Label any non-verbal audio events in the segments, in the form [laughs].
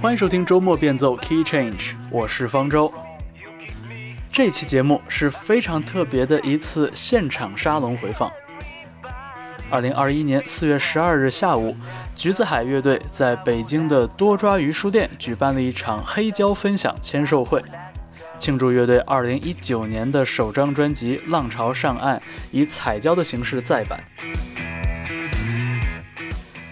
欢迎收听周末变奏 Key Change，我是方舟。这期节目是非常特别的一次现场沙龙回放。二零二一年四月十二日下午，橘子海乐队在北京的多抓鱼书店举办了一场黑胶分享签售会，庆祝乐队二零一九年的首张专辑《浪潮上岸》以彩胶的形式再版。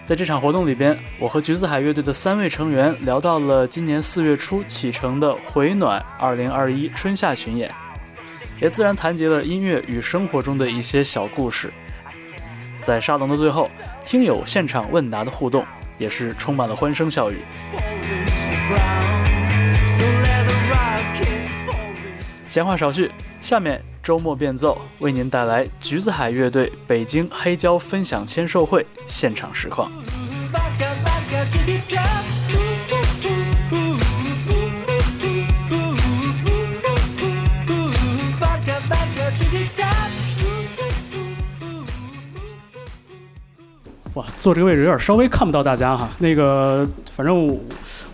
在这场活动里边，我和橘子海乐队的三位成员聊到了今年四月初启程的回暖二零二一春夏巡演，也自然谈及了音乐与生活中的一些小故事。在沙龙的最后，听友现场问答的互动也是充满了欢声笑语。闲话少叙，下面周末变奏为您带来橘子海乐队北京黑胶分享签售会现场实况。哇，坐这个位置有点稍微看不到大家哈。那个，反正我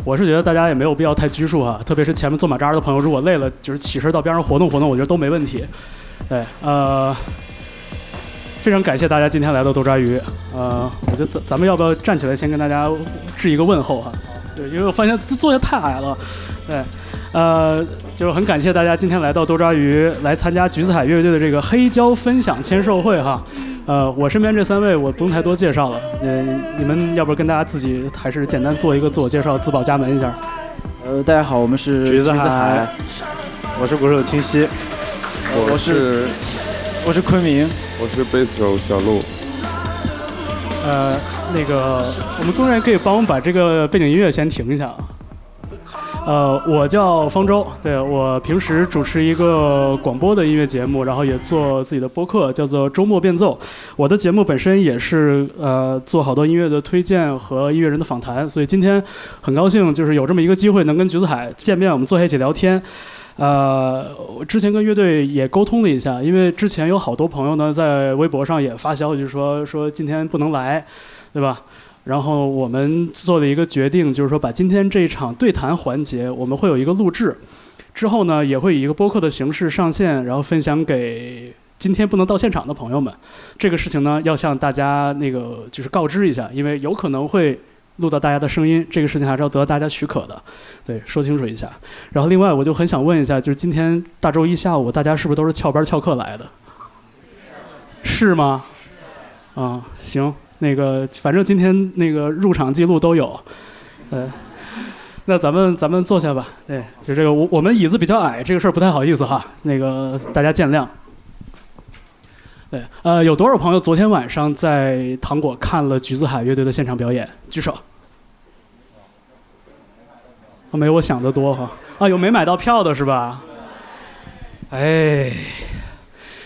我是觉得大家也没有必要太拘束哈，特别是前面坐马扎的朋友，如果累了，就是起身到边上活动活动，我觉得都没问题。对，呃，非常感谢大家今天来到豆抓鱼。呃，我觉得咱咱们要不要站起来先跟大家致一个问候哈？对，因为我发现这坐下太矮了。对，呃，就是很感谢大家今天来到豆抓鱼来参加橘子海乐队的这个黑胶分享签售会哈。呃，我身边这三位我不用太多介绍了，嗯、你们要不跟大家自己还是简单做一个自我介绍，自报家门一下。呃，大家好，我们是橘子海海，我是鼓手清晰，我是我是昆明，我是贝斯手小鹿，呃，那个我们工作人员可以帮我们把这个背景音乐先停一下啊。呃，我叫方舟，对我平时主持一个广播的音乐节目，然后也做自己的播客，叫做周末变奏。我的节目本身也是呃做好多音乐的推荐和音乐人的访谈，所以今天很高兴就是有这么一个机会能跟橘子海见面，我们坐下一起聊天。呃，我之前跟乐队也沟通了一下，因为之前有好多朋友呢在微博上也发消息说说今天不能来，对吧？然后我们做了一个决定，就是说把今天这一场对谈环节，我们会有一个录制，之后呢也会以一个播客的形式上线，然后分享给今天不能到现场的朋友们。这个事情呢要向大家那个就是告知一下，因为有可能会录到大家的声音，这个事情还是要得到大家许可的，对，说清楚一下。然后另外我就很想问一下，就是今天大周一下午大家是不是都是翘班翘课来的？是吗？啊、行。那个，反正今天那个入场记录都有，呃，那咱们咱们坐下吧。对，就这个，我我们椅子比较矮，这个事儿不太好意思哈，那个大家见谅。对，呃，有多少朋友昨天晚上在糖果看了橘子海乐队的现场表演？举手。啊没我想的多哈。啊，有没买到票的是吧？哎，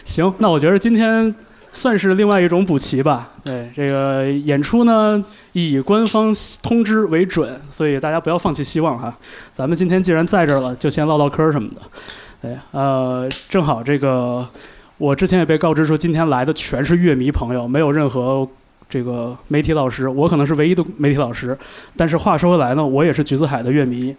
行，那我觉得今天。算是另外一种补齐吧。对，这个演出呢以官方通知为准，所以大家不要放弃希望哈。咱们今天既然在这儿了，就先唠唠嗑什么的。对，呃，正好这个我之前也被告知说，今天来的全是乐迷朋友，没有任何这个媒体老师，我可能是唯一的媒体老师。但是话说回来呢，我也是橘子海的乐迷。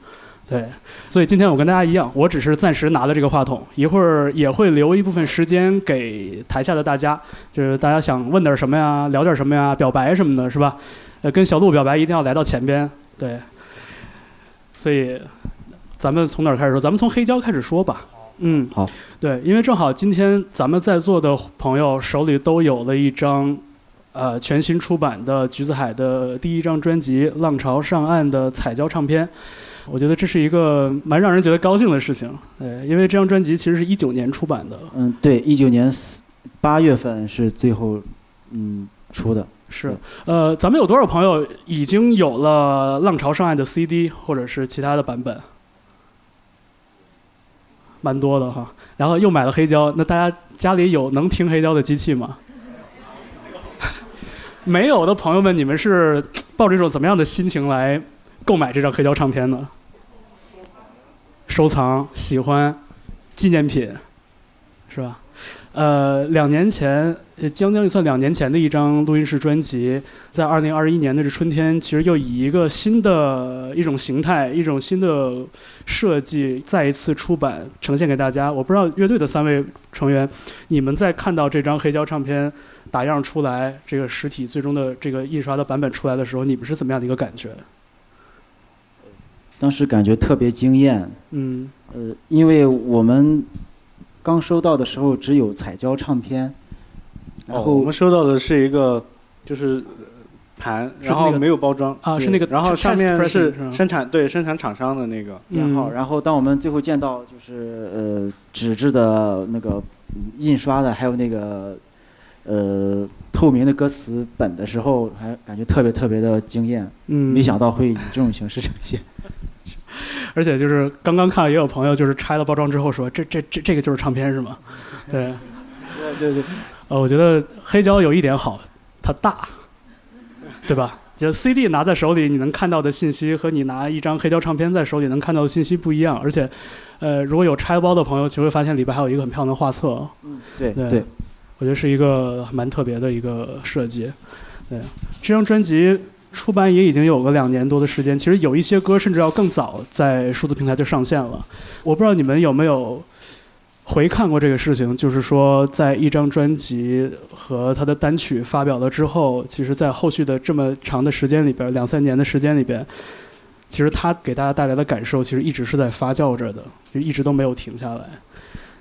对，所以今天我跟大家一样，我只是暂时拿了这个话筒，一会儿也会留一部分时间给台下的大家，就是大家想问点什么呀，聊点什么呀，表白什么的，是吧？呃，跟小鹿表白一定要来到前边，对。所以，咱们从哪儿开始说？咱们从黑胶开始说吧。嗯，好。对，因为正好今天咱们在座的朋友手里都有了一张，呃，全新出版的橘子海的第一张专辑《浪潮上岸》的彩胶唱片。我觉得这是一个蛮让人觉得高兴的事情，对，因为这张专辑其实是一九年出版的，嗯，对，一九年四八月份是最后，嗯，出的。是，呃，咱们有多少朋友已经有了《浪潮上岸》的 CD 或者是其他的版本？蛮多的哈。然后又买了黑胶，那大家家里有能听黑胶的机器吗？[laughs] 没有的朋友们，你们是抱着一种怎么样的心情来购买这张黑胶唱片呢？收藏、喜欢、纪念品，是吧？呃，两年前，将将也算两年前的一张录音室专辑，在二零二一年的这春天，其实又以一个新的一种形态、一种新的设计，再一次出版呈现给大家。我不知道乐队的三位成员，你们在看到这张黑胶唱片打样出来，这个实体最终的这个印刷的版本出来的时候，你们是怎么样的一个感觉？当时感觉特别惊艳，嗯。呃，因为我们刚收到的时候只有彩胶唱片，然哦，后我们收到的是一个就是呃盘，然后没有包装啊，是那个然后上面是生产对生产厂商的那个，编号，嗯。然后当我们最后见到就是呃纸质的那个印刷的，还有那个呃透明的歌词本的时候，还感觉特别特别的惊艳，嗯，没想到会以这种形式呈现。而且就是刚刚看，也有朋友就是拆了包装之后说，这这这这个就是唱片是吗？[laughs] 对，对对对，呃，我觉得黑胶有一点好，它大，对吧？就 CD 拿在手里，你能看到的信息和你拿一张黑胶唱片在手里能看到的信息不一样。而且，呃，如果有拆包的朋友，其实会发现里边还有一个很漂亮的画册，对对对，我觉得是一个蛮特别的一个设计。对，这张专辑出版也已经有个两年多的时间，其实有一些歌甚至要更早在数字平台就上线了。我不知道你们有没有回看过这个事情，就是说在一张专辑和它的单曲发表了之后，其实在后续的这么长的时间里边，两三年的时间里边。其实它给大家带来的感受，其实一直是在发酵着的，就一直都没有停下来。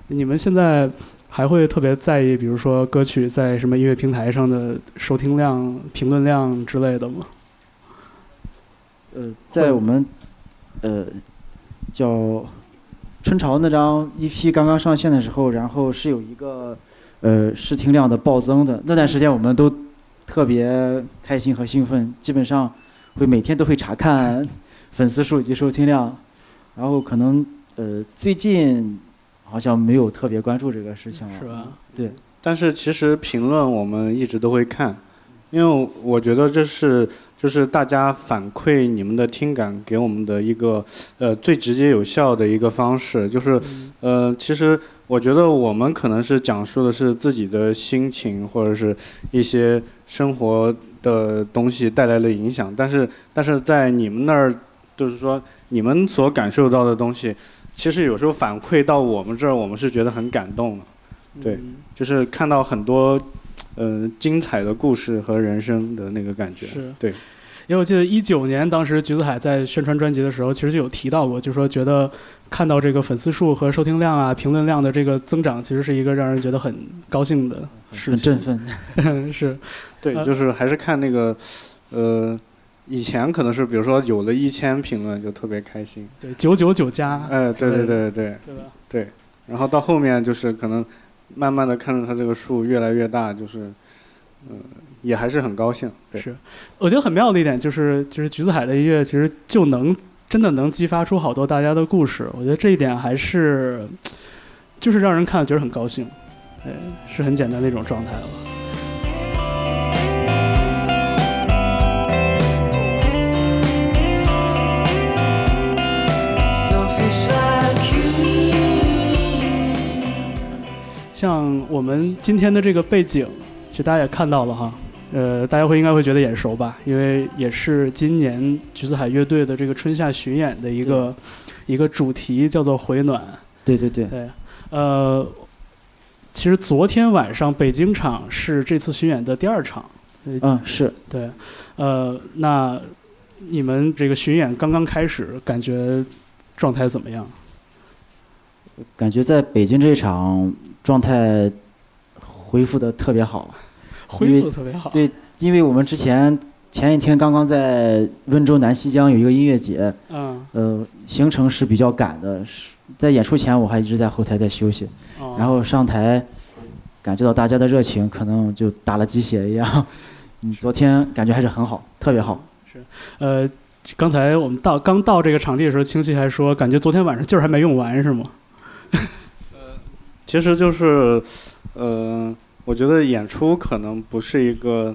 你们现在还会特别在意，比如说歌曲在什么音乐平台上的收听量、评论量之类的吗？呃，在我们呃叫春潮那张 EP 刚刚上线的时候，然后是有一个呃试听量的暴增的，那段时间我们都特别开心和兴奋，基本上会每天都会查看粉丝数以及收听量，然后可能呃最近好像没有特别关注这个事情了，是吧？对，但是其实评论我们一直都会看，因为我觉得这是就是大家反馈你们的听感给我们的一个呃最直接有效的一个方式，就是呃其实我觉得我们可能是讲述的是自己的心情或者是一些生活的东西带来的影响，但是但是在你们那儿就是说你们所感受到的东西，其实有时候反馈到我们这儿，我们是觉得很感动的。对嗯。就是看到很多，呃，精彩的故事和人生的那个感觉。是对，因为我记得一九年当时橘子海在宣传专辑的时候，其实就有提到过，就说觉得看到这个粉丝数和收听量啊、评论量的这个增长，其实是一个让人觉得很高兴的事很振情。奋。[laughs] 是，对，呃就是还是看那个，呃，以前可能是比如说有了一千评论就特别开心，对，九九九加，哎，对对对对对吧？对，然后到后面就是可能慢慢的看着它这个树越来越大，就是，嗯、也还是很高兴。对，是，我觉得很妙的一点就是，就是橘子海的音乐其实就能真的能激发出好多大家的故事。我觉得这一点还是，就是让人看了觉得很高兴，对，是很简单的一种状态了。像我们今天的这个背景，其实大家也看到了哈，呃，大家会应该会觉得眼熟吧，因为也是今年橘子海乐队的这个春夏巡演的一个一个主题，叫做回暖。对对对，对，呃，其实昨天晚上北京场是这次巡演的第二场。嗯是。对，呃，那你们这个巡演刚刚开始，感觉状态怎么样？感觉在北京这一场状态恢复的特别好，恢复特别好。对因为我们之前前一天刚刚在温州南溪江有一个音乐节，嗯，呃，行程是比较赶的，是在演出前我还一直在后台在休息，哦然后上台感觉到大家的热情，可能就打了鸡血一样，[laughs] 嗯，昨天感觉还是很好，特别好。是呃，刚才我们到刚到这个场地的时候，清晰还说感觉昨天晚上劲儿还没用完是吗？其实就是，呃，我觉得演出可能不是一个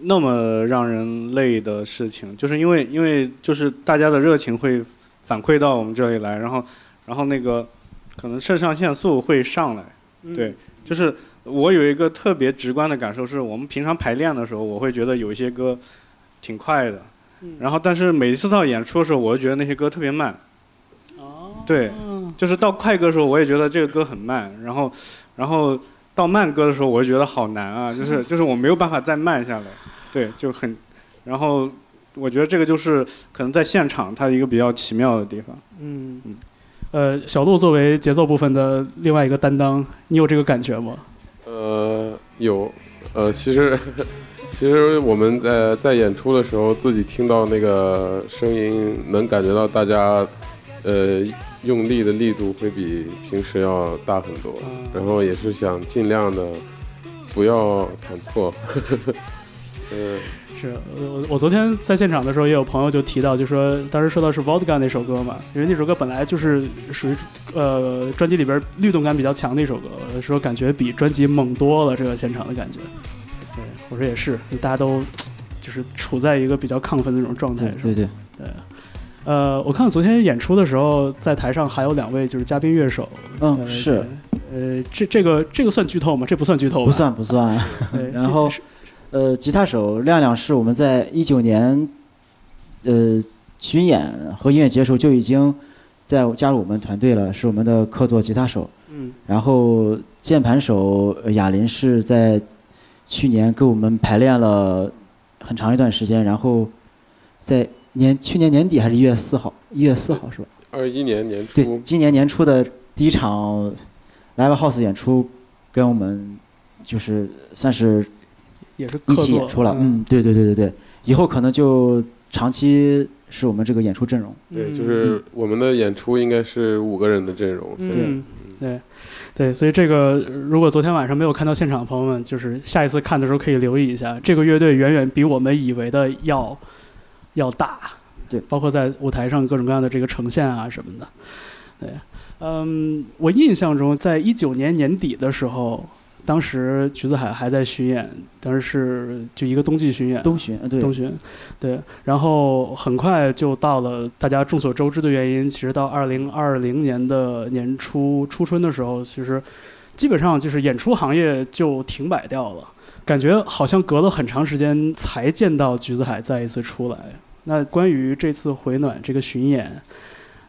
那么让人累的事情，就是因为因为就是大家的热情会反馈到我们这里来，然后然后那个可能肾上腺素会上来，对，就是我有一个特别直观的感受，是我们平常排练的时候，我会觉得有一些歌挺快的，然后但是每一次到演出的时候，我就觉得那些歌特别慢。哦。对，就是到快歌的时候，我也觉得这个歌很慢，然后，然后到慢歌的时候，我就觉得好难啊，[laughs] 就是就是我没有办法再慢下来，对，就很，然后我觉得这个就是可能在现场它一个比较奇妙的地方。嗯嗯，呃，小鹿作为节奏部分的另外一个担当，你有这个感觉吗？呃，有，呃，其实 [laughs] 其实我们在在演出的时候，自己听到那个声音，能感觉到大家呃用力的力度会比平时要大很多，然后也是想尽量的不要弹错。[laughs] 嗯，是我我昨天在现场的时候，也有朋友就提到，就说当时说到是 Vodka 那首歌嘛，因为那首歌本来就是属于呃专辑里边律动感比较强的一首歌，说感觉比专辑猛多了，这个现场的感觉。对，我说也是，大家都就是处在一个比较亢奋的那种状态上。对对对，对。呃，我看昨天演出的时候，在台上还有两位就是嘉宾乐手。嗯，呃是。呃，这这个这个算剧透吗？这不算剧透吧？不算不算。[laughs] 然后，呃，吉他手亮亮是我们在一九年，呃，巡演和音乐节时候就已经在加入我们团队了，是我们的客座吉他手。嗯。然后键盘手呃哑铃是在去年跟我们排练了很长一段时间，然后在年去年年底还是一月四号，一月四号是吧？二一年年初。对，今年年初的第一场 Live House 演出，跟我们就是算是也是一起演出了。嗯，对对对对对，以后可能就长期是我们这个演出阵容。对，就是我们的演出应该是五个人的阵容。嗯，对，对，所以这个如果昨天晚上没有看到现场的朋友们，就是下一次看的时候可以留意一下，这个乐队远远比我们以为的要要大。对，包括在舞台上各种各样的这个呈现啊什么的。对，嗯，我印象中，在一九年年底的时候，当时橘子海还在巡演，当时是就一个冬季巡演，冬巡，对，冬巡，对，然后很快就到了大家众所周知的原因，其实到二零二零年的年初初春的时候，其实基本上就是演出行业就停摆掉了，感觉好像隔了很长时间才见到橘子海再一次出来。那关于这次回暖这个巡演，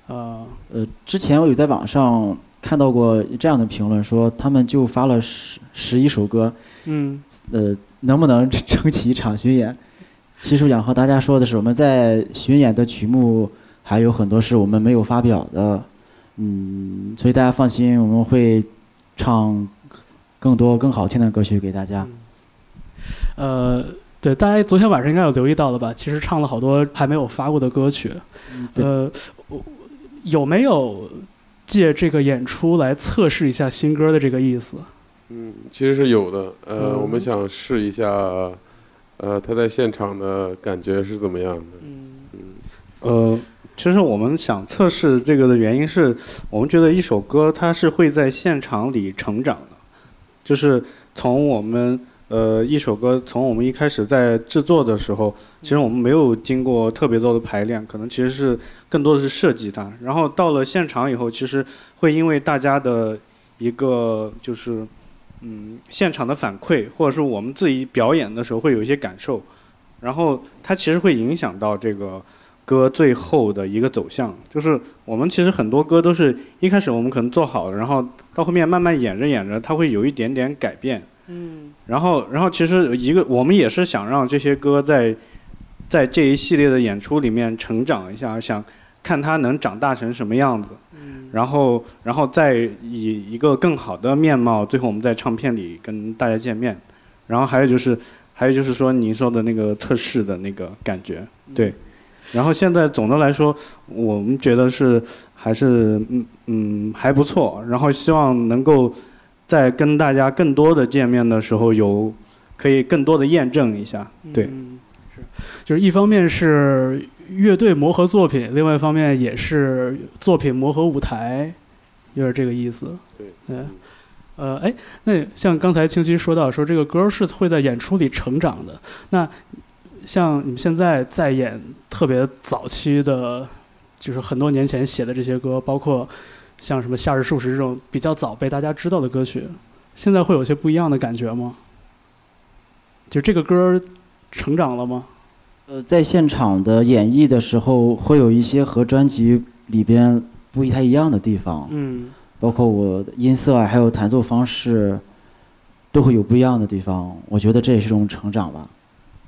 呃呃，之前我有在网上看到过这样的评论，说他们就发了十十一首歌，嗯，呃，能不能 [laughs] 撑起一场巡演？其实我想和大家说的是，我们在巡演的曲目还有很多是我们没有发表的，嗯，所以大家放心，我们会唱更多更好听的歌曲给大家。呃。对，大家昨天晚上应该有留意到了吧？其实唱了好多还没有发过的歌曲。呃，有没有借这个演出来测试一下新歌的这个意思？嗯，其实是有的。呃，嗯我们想试一下，呃，他在现场的感觉是怎么样的？嗯呃，其实我们想测试这个的原因是，我们觉得一首歌它是会在现场里成长的，就是从我们。呃，一首歌从我们一开始在制作的时候，其实我们没有经过特别多的排练，可能其实是更多的是设计它。然后到了现场以后，其实会因为大家的一个就是嗯现场的反馈，或者是我们自己表演的时候会有一些感受，然后它其实会影响到这个歌最后的一个走向。就是我们其实很多歌都是一开始我们可能做好了，然后到后面慢慢演着演着，它会有一点点改变。嗯，然后，然后其实一个我们也是想让这些歌在在这一系列的演出里面成长一下，想看它能长大成什么样子。嗯，然后，然后再以一个更好的面貌，最后我们在唱片里跟大家见面。然后还有就是，还有就是说您说的那个测试的那个感觉，对。然后现在总的来说，我们觉得是还是嗯嗯还不错。然后希望能够。在跟大家更多的见面的时候，有可以更多的验证一下。对，嗯，是，就是一方面是乐队磨合作品，另外一方面也是作品磨合舞台，有点这个意思。对，嗯，呃，哎，那像刚才清晰说到说这个歌是会在演出里成长的，那像你们现在在演特别早期的，就是很多年前写的这些歌，包括像什么《夏日数十》这种比较早被大家知道的歌曲，现在会有些不一样的感觉吗？就这个歌成长了吗？呃，在现场的演绎的时候，会有一些和专辑里边不太一样的地方，嗯包括我音色啊，还有弹奏方式，都会有不一样的地方。我觉得这也是一种成长吧。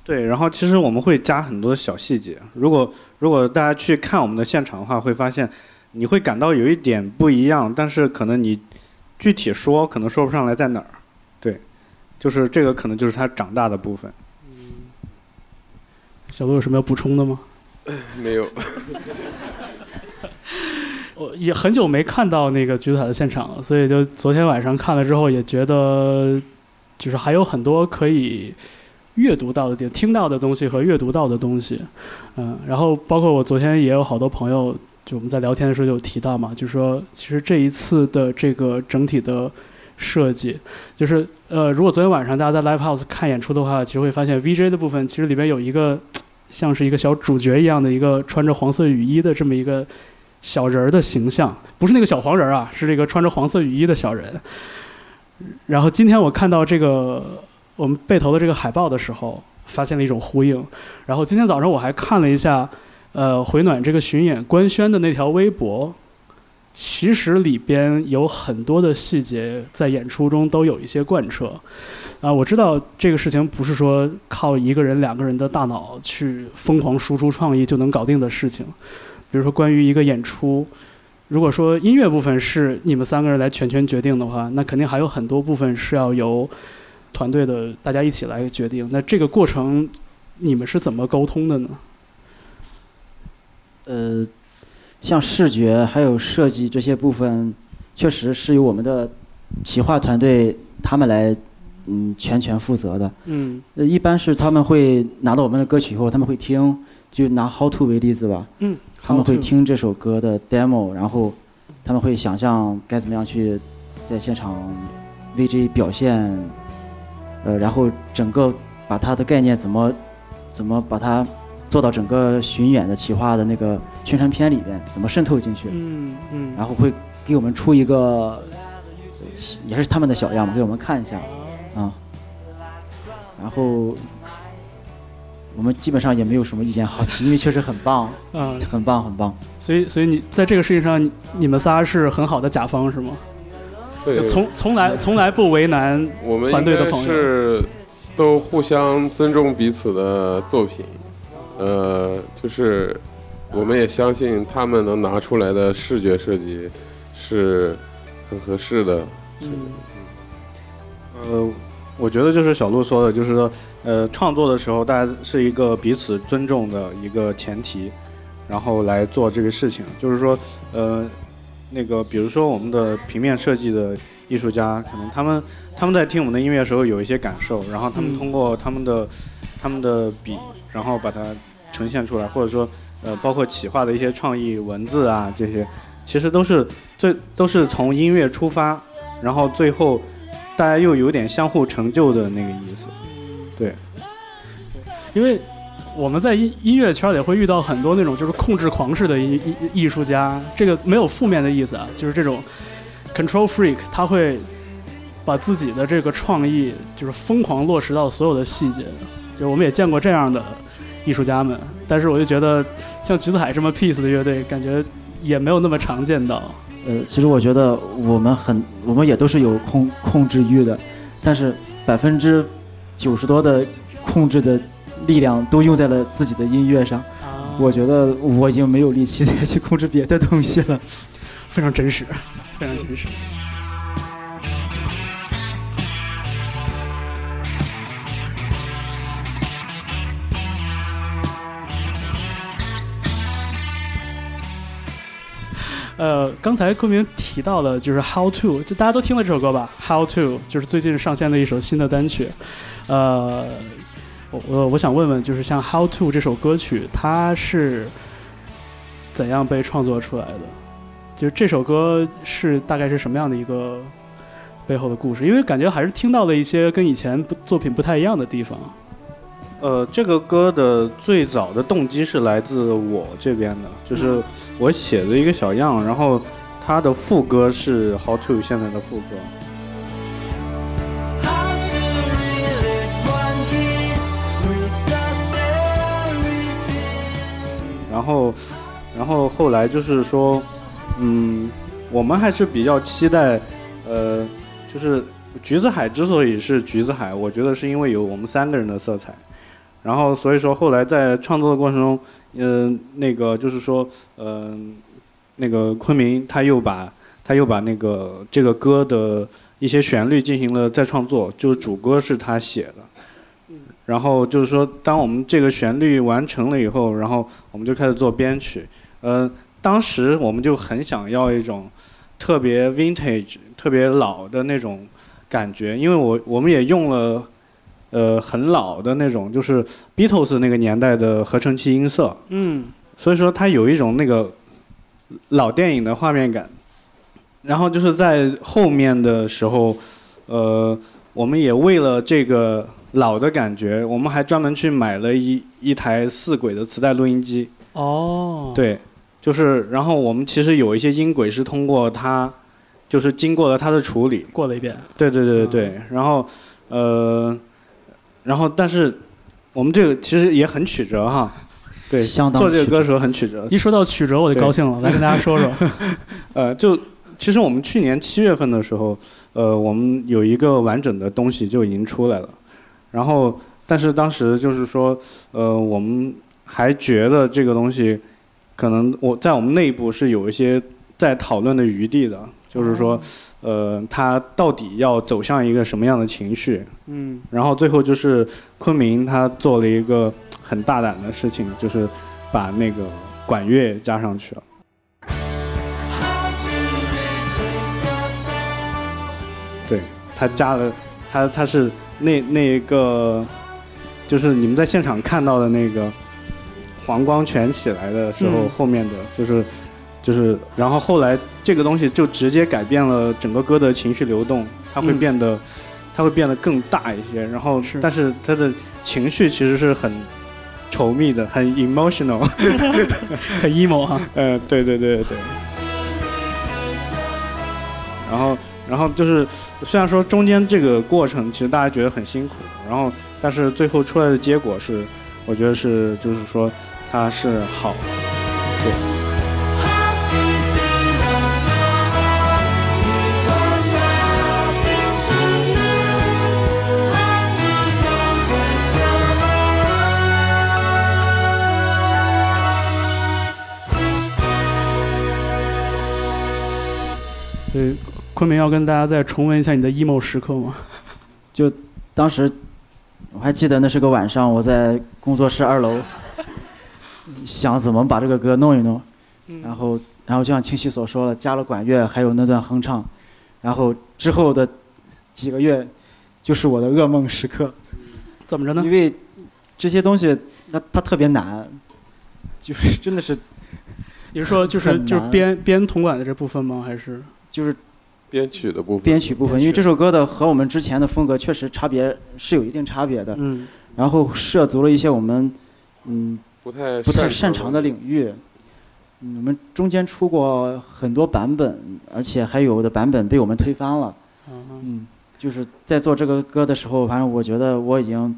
对，然后其实我们会加很多小细节。如果如果大家去看我们的现场的话，会发现你会感到有一点不一样，但是可能你具体说可能说不上来在哪儿。对，就是这个可能就是他长大的部分。小鹿有什么要补充的吗？没有，[laughs] 我也很久没看到那个橘子塔的现场了，所以就昨天晚上看了之后，也觉得就是还有很多可以阅读到的点、听到的东西和阅读到的东西。嗯，然后包括我昨天也有好多朋友，就我们在聊天的时候就有提到嘛，就是说其实这一次的这个整体的设计，就是呃，如果昨天晚上大家在 Live House 看演出的话，其实会发现 VJ 的部分其实里边有一个像是一个小主角一样的一个穿着黄色雨衣的这么一个小人儿的形象，不是那个小黄人儿啊，是这个穿着黄色雨衣的小人。然后今天我看到这个我们背头的这个海报的时候，发现了一种呼应。然后今天早上我还看了一下，呃，回暖这个巡演官宣的那条微博，其实里边有很多的细节在演出中都有一些贯彻。啊，我知道这个事情不是说靠一个人、两个人的大脑去疯狂输出创意就能搞定的事情。比如说关于一个演出，如果说音乐部分是你们三个人来全权决定的话，那肯定还有很多部分是要由团队的大家一起来决定。那这个过程你们是怎么沟通的呢？呃，像视觉还有设计这些部分，确实是由我们的企划团队他们来嗯全权负责的。嗯呃，一般是他们会拿到我们的歌曲以后，他们会听，就拿《How to》为例子吧，嗯，他们会听这首歌的 demo，然后他们会想象该怎么样去在现场 VJ 表现，呃，然后整个把它的概念怎么怎么把它做到整个巡演的企划的那个宣传片里边，怎么渗透进去，嗯嗯，然后会给我们出一个，呃也是他们的小样嘛，给我们看一下，啊、然后我们基本上也没有什么意见好提，因为确实很棒，啊，很棒，很棒。所以所以你在这个事情上，你你们仨是很好的甲方是吗？对。就从从来 [laughs] 从来不为难我们团队的朋友。是都互相尊重彼此的作品，呃，就是我们也相信他们能拿出来的视觉设计是很合适的。嗯呃，我觉得就是小鹿说的，就是说，呃，创作的时候大家是一个彼此尊重的一个前提，然后来做这个事情。就是说，呃，那个比如说我们的平面设计的艺术家，可能他们他们在听我们的音乐的时候有一些感受，然后他们嗯通过他们的他们的笔，然后把它呈现出来，或者说，呃，包括企划的一些创意文字啊这些，其实都是这都是从音乐出发，然后最后大家又有点相互成就的那个意思。对，因为我们在音音乐圈里会遇到很多那种就是控制狂式的艺艺艺术家，这个没有负面的意思啊，就是这种 control freak，他会把自己的这个创意就是疯狂落实到所有的细节，就我们也见过这样的艺术家们，但是我就觉得像橘子海这么 peace 的乐队，感觉也没有那么常见到。呃，其实我觉得我们很，我们也都是有控控制欲的，但是百分之九十多的控制的力量都用在了自己的音乐上。啊我觉得我已经没有力气再去控制别的东西了。非常真实，非常真实。呃，刚才昆明提到的就是《How to》，就大家都听了这首歌吧，《How to》就是最近上线的一首新的单曲。呃，我我我想问问，就是像《How to》这首歌曲，它是怎样被创作出来的？就是这首歌是大概是什么样的一个背后的故事？因为感觉还是听到了一些跟以前作品不太一样的地方。呃，这个歌的最早的动机是来自我这边的，就是我写的一个小样，然后它的副歌是 How to 现在的副歌。然后，然后后来就是说，嗯，我们还是比较期待，呃，就是橘子海之所以是橘子海，我觉得是因为有我们三个人的色彩。然后所以说后来在创作的过程中，嗯、那个就是说，嗯、那个昆明他又把他又把那个这个歌的一些旋律进行了再创作，就是主歌是他写的。然后就是说，当我们这个旋律完成了以后，然后我们就开始做编曲。呃，当时我们就很想要一种特别 vintage、特别老的那种感觉，因为我我们也用了呃很老的那种，就是 Beatles 那个年代的合成器音色，嗯所以说它有一种那个老电影的画面感。然后就是在后面的时候，呃，我们也为了这个老的感觉，我们还专门去买了一一台四轨的磁带录音机。哦，，对，就是然后我们其实有一些音轨是通过它，就是经过了它的处理。过了一遍。对对对对对，然后呃，然后但是我们这个其实也很曲折哈。对，相当做这个歌的时候很曲折。一说到曲折，我就高兴了，来跟大家说说。[laughs] 呃，就其实我们去年七月份的时候，呃，我们有一个完整的东西就已经出来了，然后但是当时就是说，呃，我们还觉得这个东西可能我在我们内部是有一些在讨论的余地的，就是说，呃，他到底要走向一个什么样的情绪？嗯然后最后就是昆明他做了一个很大胆的事情，就是把那个管乐加上去了。对他加了，他他是那那一个，就是你们在现场看到的那个黄光全起来的时候，嗯后面的就是就是，然后后来这个东西就直接改变了整个歌的情绪流动，它会嗯变得、它会变得更大一些，然后是但是它的情绪其实是很稠密的，很 emotional，[laughs] 很 emo 哈。[laughs] 呃，对对对对。然后，然后就是，虽然说中间这个过程其实大家觉得很辛苦，然后，但是最后出来的结果是，我觉得是，就是说它是好的，对。昆明要跟大家再重温一下你的 emo 时刻吗？就当时我还记得那是个晚上，我在工作室二楼，[laughs] 想怎么把这个歌弄一弄，然后然后就像清晰所说的，加了管乐，还有那段哼唱，然后之后的几个月就是我的噩梦时刻，怎么着呢因？为这些东西它它特别难，就是真的是你是说就是就是编编铜管的这部分吗？还是就是编曲的部分，编曲部分，因为这首歌的和我们之前的风格确实差别是有一定差别的，嗯。然后涉足了一些我们嗯不太不太擅长长的领域。嗯我们中间出过很多版本，而且还有的版本被我们推翻了。啊嗯，就是在做这个歌的时候，反正我觉得我已经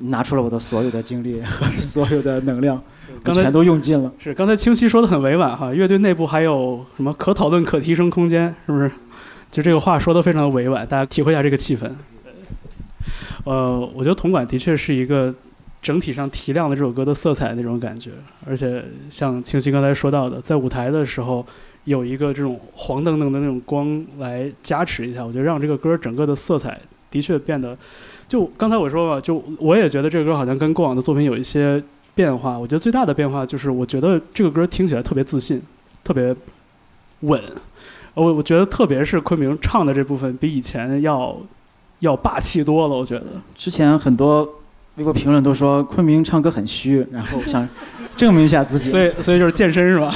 拿出了我的所有的精力 [laughs] 和 [laughs] 所有的能量，我刚才全都用尽了。是刚才清晰说的很委婉哈，乐队内部还有什么可讨论、可提升空间，是不是？就这个话说的非常的委婉，大家体会一下这个气氛。呃，我觉得铜管的确是一个整体上提亮了这首歌的色彩那种感觉，而且像清晰刚才说到的，在舞台的时候有一个这种黄澄澄的那种光来加持一下，我觉得让这个歌整个的色彩的确变得，就刚才我说吧，就我也觉得这个歌好像跟过往的作品有一些变化。我觉得最大的变化就是，我觉得这个歌听起来特别自信，特别稳。我我觉得特别是昆明唱的这部分，比以前要要霸气多了。我觉得之前很多微博评论都说昆明唱歌很虚，然后想证明一下自己。所以所以就是健身是吧？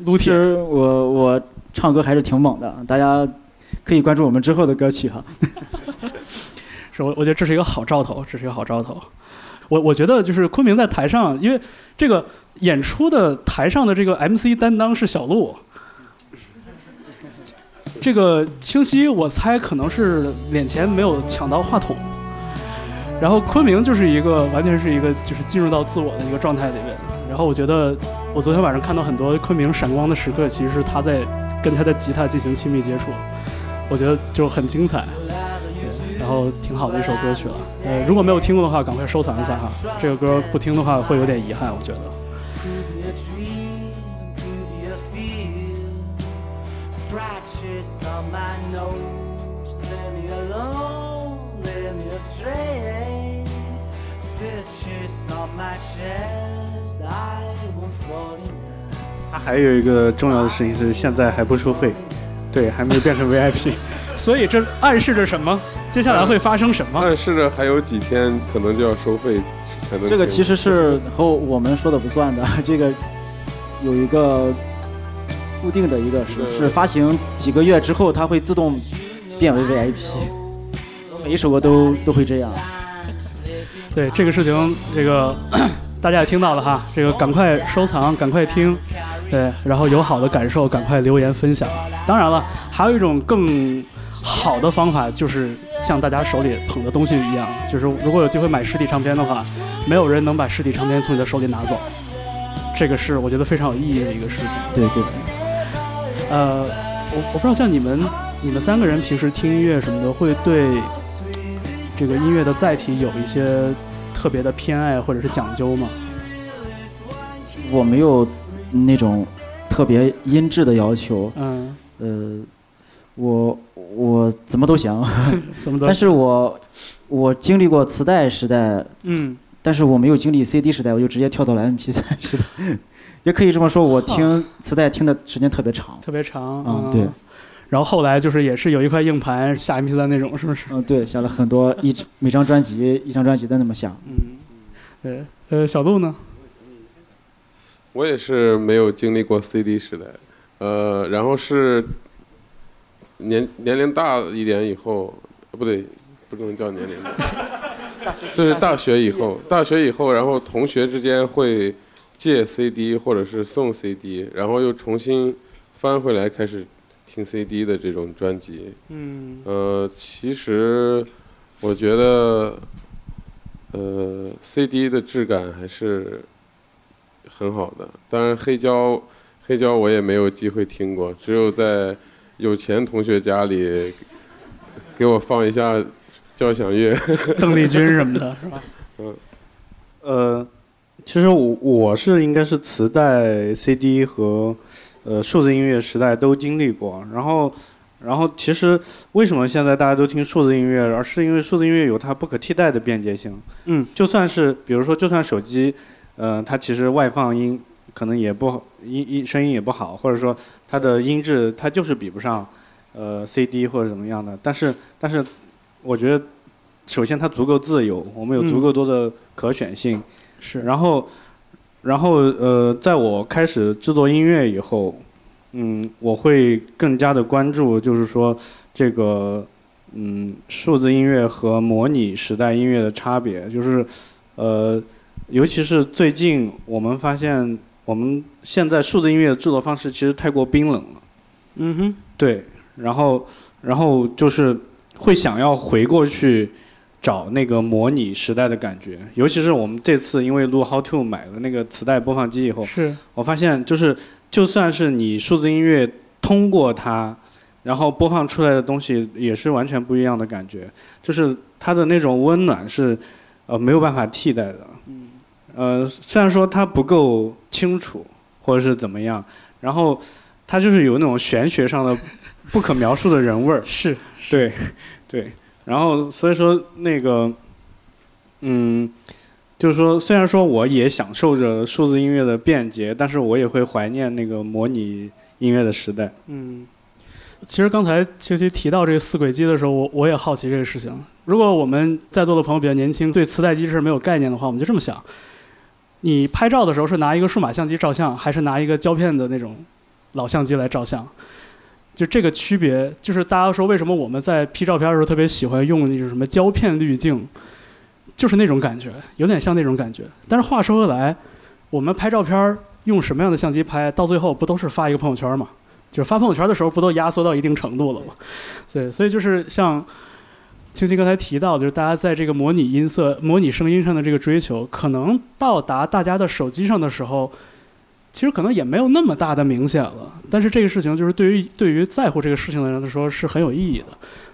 撸铁。其实我我唱歌还是挺猛的，大家可以关注我们之后的歌曲哈。我我觉得这是一个好兆头，这是一个好兆头。我我觉得就是昆明在台上，因为这个演出的台上的这个 MC 担当是小鹿，这个清晰我猜可能是脸前没有抢到话筒，然后昆明就是一个完全是一个就是进入到自我的一个状态里面。然后我觉得我昨天晚上看到很多昆明闪光的时刻，其实是他在跟他的吉他进行亲密接触，我觉得就很精彩。然后挺好的一首歌曲了。呃，如果没有听过的话，赶快收藏一下哈。这个歌不听的话会有点遗憾，我觉得。它还有一个重要的事情是，现在还不收费，对，还没有变成 [laughs] VIP。所以这暗示着什么？接下来会发生什么？暗示着还有几天可能就要收费才能。这个其实是和我们说的不算的，[laughs] 这个有一个固定的一个是是发行几个月之后，它会自动变为 VIP，每一首歌都都会这样。对这个事情，这个大家也听到了哈，这个赶快收藏，赶快听，对，然后有好的感受，赶快留言分享。当然了，还有一种更好的方法，就是像大家手里捧的东西一样，就是如果有机会买实体唱片的话，没有人能把实体唱片从你的手里拿走，这个是我觉得非常有意义的一个事情。对对，呃，我我不知道像你们你们三个人平时听音乐什么的，会对这个音乐的载体有一些特别的偏爱或者是讲究吗？我没有那种特别音质的要求，嗯，呃，我我怎么都行，[laughs] 怎么的？但是我我经历过磁带时代，嗯，但是我没有经历 CD 时代，我就直接跳到了 MP 3时代，也可以这么说，我听磁带听的时间特别长。特别长。嗯，对，然后后来就是也是有一块硬盘下 MP 3那种，是不是？嗯，对，下了很多一 [laughs] 每张专辑一张专辑的那么下。嗯，对。呃，小鹿呢？我也是没有经历过 CD 时代，呃，然后是年年龄大一点以后，呃不对，不能叫年龄大，[laughs] 就是大学以后，大学以后，然后同学之间会借 CD 或者是送 CD，然后又重新翻回来开始听 CD 的这种专辑。嗯呃，其实我觉得，呃，CD 的质感还是很好的。当然，黑胶，黑胶我也没有机会听过，只有在有钱同学家里给我放一下交响乐。[laughs] 邓丽君什么的，是吧？嗯，呃，其实我我是应该是磁带、CD 和呃数字音乐时代都经历过，然后然后其实为什么现在大家都听数字音乐，而是因为数字音乐有它不可替代的便捷性。嗯，就算是比如说，就算手机，呃，它其实外放音可能也不好，音音声音也不好，或者说它的音质它就是比不上呃 CD 或者怎么样的，但是但是我觉得。首先，它足够自由，我们有足够多的可选性。是。然后，然后呃，在我开始制作音乐以后，嗯，我会更加的关注，就是说这个嗯数字音乐和模拟时代音乐的差别，就是呃，尤其是最近我们发现，我们现在数字音乐的制作方式其实太过冰冷了。嗯哼。对，然后然后就是会想要回过去。找那个模拟时代的感觉，尤其是我们这次因为录《How to》买了那个磁带播放机以后，是我发现就是就算是你数字音乐通过它，然后播放出来的东西也是完全不一样的感觉，就是它的那种温暖是呃没有办法替代的。嗯。呃，虽然说它不够清楚或者是怎么样，然后它就是有那种玄学上的不可描述的人味儿。[laughs] 是。对，对。然后，所以说那个，嗯，就是说，虽然说我也享受着数字音乐的便捷，但是我也会怀念那个模拟音乐的时代。嗯，其实刚才七七提到这个四轨机的时候，我我也好奇这个事情。如果我们在座的朋友比较年轻，对磁带机是没有概念的话，我们就这么想：你拍照的时候是拿一个数码相机照相，还是拿一个胶片的那种老相机来照相？就这个区别，就是大家说为什么我们在 P 照片的时候特别喜欢用那种什么胶片滤镜，就是那种感觉，有点像那种感觉。但是话说回来，我们拍照片用什么样的相机拍，到最后不都是发一个朋友圈嘛？就是发朋友圈的时候，不都压缩到一定程度了吗？对，所以就是像青青刚才提到，就是大家在这个模拟音色、模拟声音上的这个追求，可能到达大家的手机上的时候，其实可能也没有那么大的明显了。但是这个事情就是对于对于在乎这个事情的人来说是很有意义的。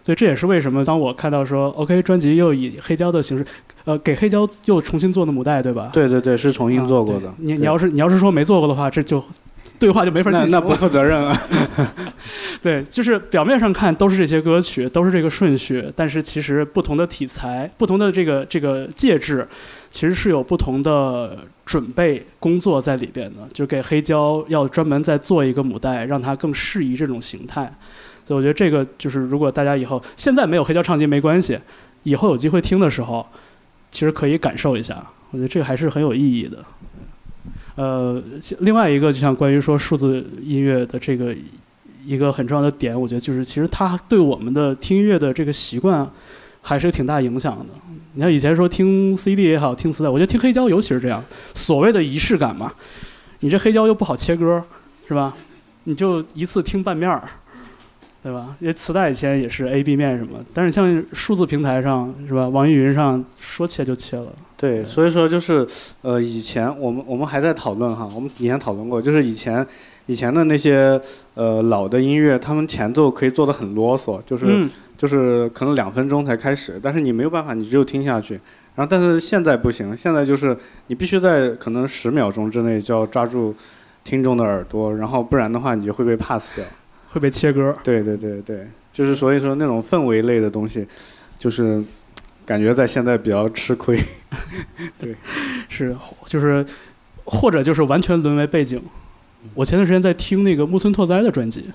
所以这也是为什么当我看到说 [laughs] OK 专辑又以黑胶的形式，呃，给黑胶又重新做的母带，对吧？对对对，是重新做过的。啊你你要是你要是说没做过的话，这就对话就没法进那行那。那不负责任啊。[laughs] 对，就是表面上看都是这些歌曲，都是这个顺序，但是其实不同的题材、不同的这个这个介质，其实是有不同的准备工作在里边的。就给黑胶要专门再做一个母带，让它更适宜这种形态。所以我觉得这个就是，如果大家以后现在没有黑胶唱机没关系，以后有机会听的时候，其实可以感受一下。我觉得这个还是很有意义的。呃，另外一个就像关于说数字音乐的这个一个很重要的点，我觉得就是其实它对我们的听音乐的这个习惯还是有挺大影响的。你像以前说听 CD 也好，听磁带，我觉得听黑胶尤其是这样，所谓的仪式感嘛。你这黑胶又不好切歌，是吧？你就一次听半面儿，对吧？因为磁带以前也是 A、B 面什么，但是像数字平台上是吧？网易云上说切就切了。对，所以说就是，呃，以前我们我们还在讨论哈，我们以前讨论过，就是以前以前的那些呃老的音乐，他们前奏可以做的很啰嗦，就是、嗯，就是可能两分钟才开始，但是你没有办法，你只有听下去。然后但是现在不行，现在就是你必须在可能十秒钟之内就要抓住听众的耳朵，然后不然的话你就会被 pass 掉。会被切割。对对对对，就是所以说那种氛围类的东西，就是感觉在现在比较吃亏。[laughs] 对是，就是或者就是完全沦为背景。我前段时间在听那个木村拓哉的专辑，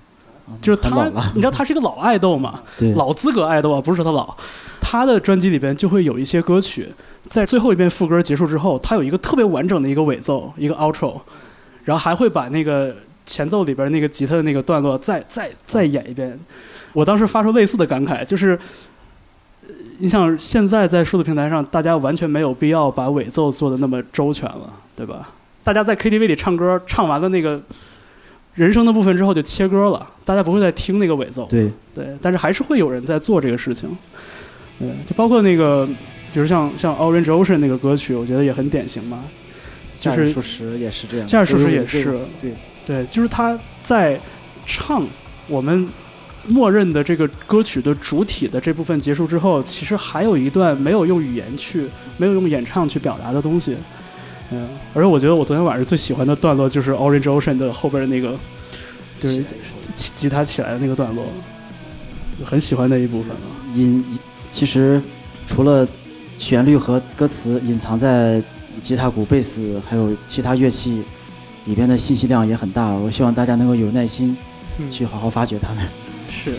就是他你知道他是一个老爱豆嘛，老资格爱豆啊，不是说他老。他的专辑里边就会有一些歌曲，在最后一遍副歌结束之后，他有一个特别完整的一个尾奏，一个 outro，然后还会把那个前奏里边那个吉他的那个段落再再再演一遍。我当时发出类似的感慨，就是。呃你想，现在在数字平台上，大家完全没有必要把尾奏做的那么周全了，对吧？大家在 KTV 里唱歌，唱完了那个人声的部分之后就切歌了，大家不会再听那个尾奏。对，对，但是还是会有人在做这个事情。对，就包括那个，比如像像 Orange Ocean 那个歌曲，我觉得也很典型嘛。就是夏日数十也是这样，夏日数十也是对，对，就是他在唱我们默认的这个歌曲的主体的这部分结束之后，其实还有一段没有用语言去，没有用演唱去表达的东西。嗯，而且我觉得我昨天晚上最喜欢的段落就是 Orange Ocean 的后边的那个，就是吉吉他起来的那个段落，很喜欢那一部分隐其实除了旋律和歌词，隐藏在吉他、鼓、贝斯还有其他乐器里边的信息量也很大。我希望大家能够有耐心嗯去好好发掘它们。是。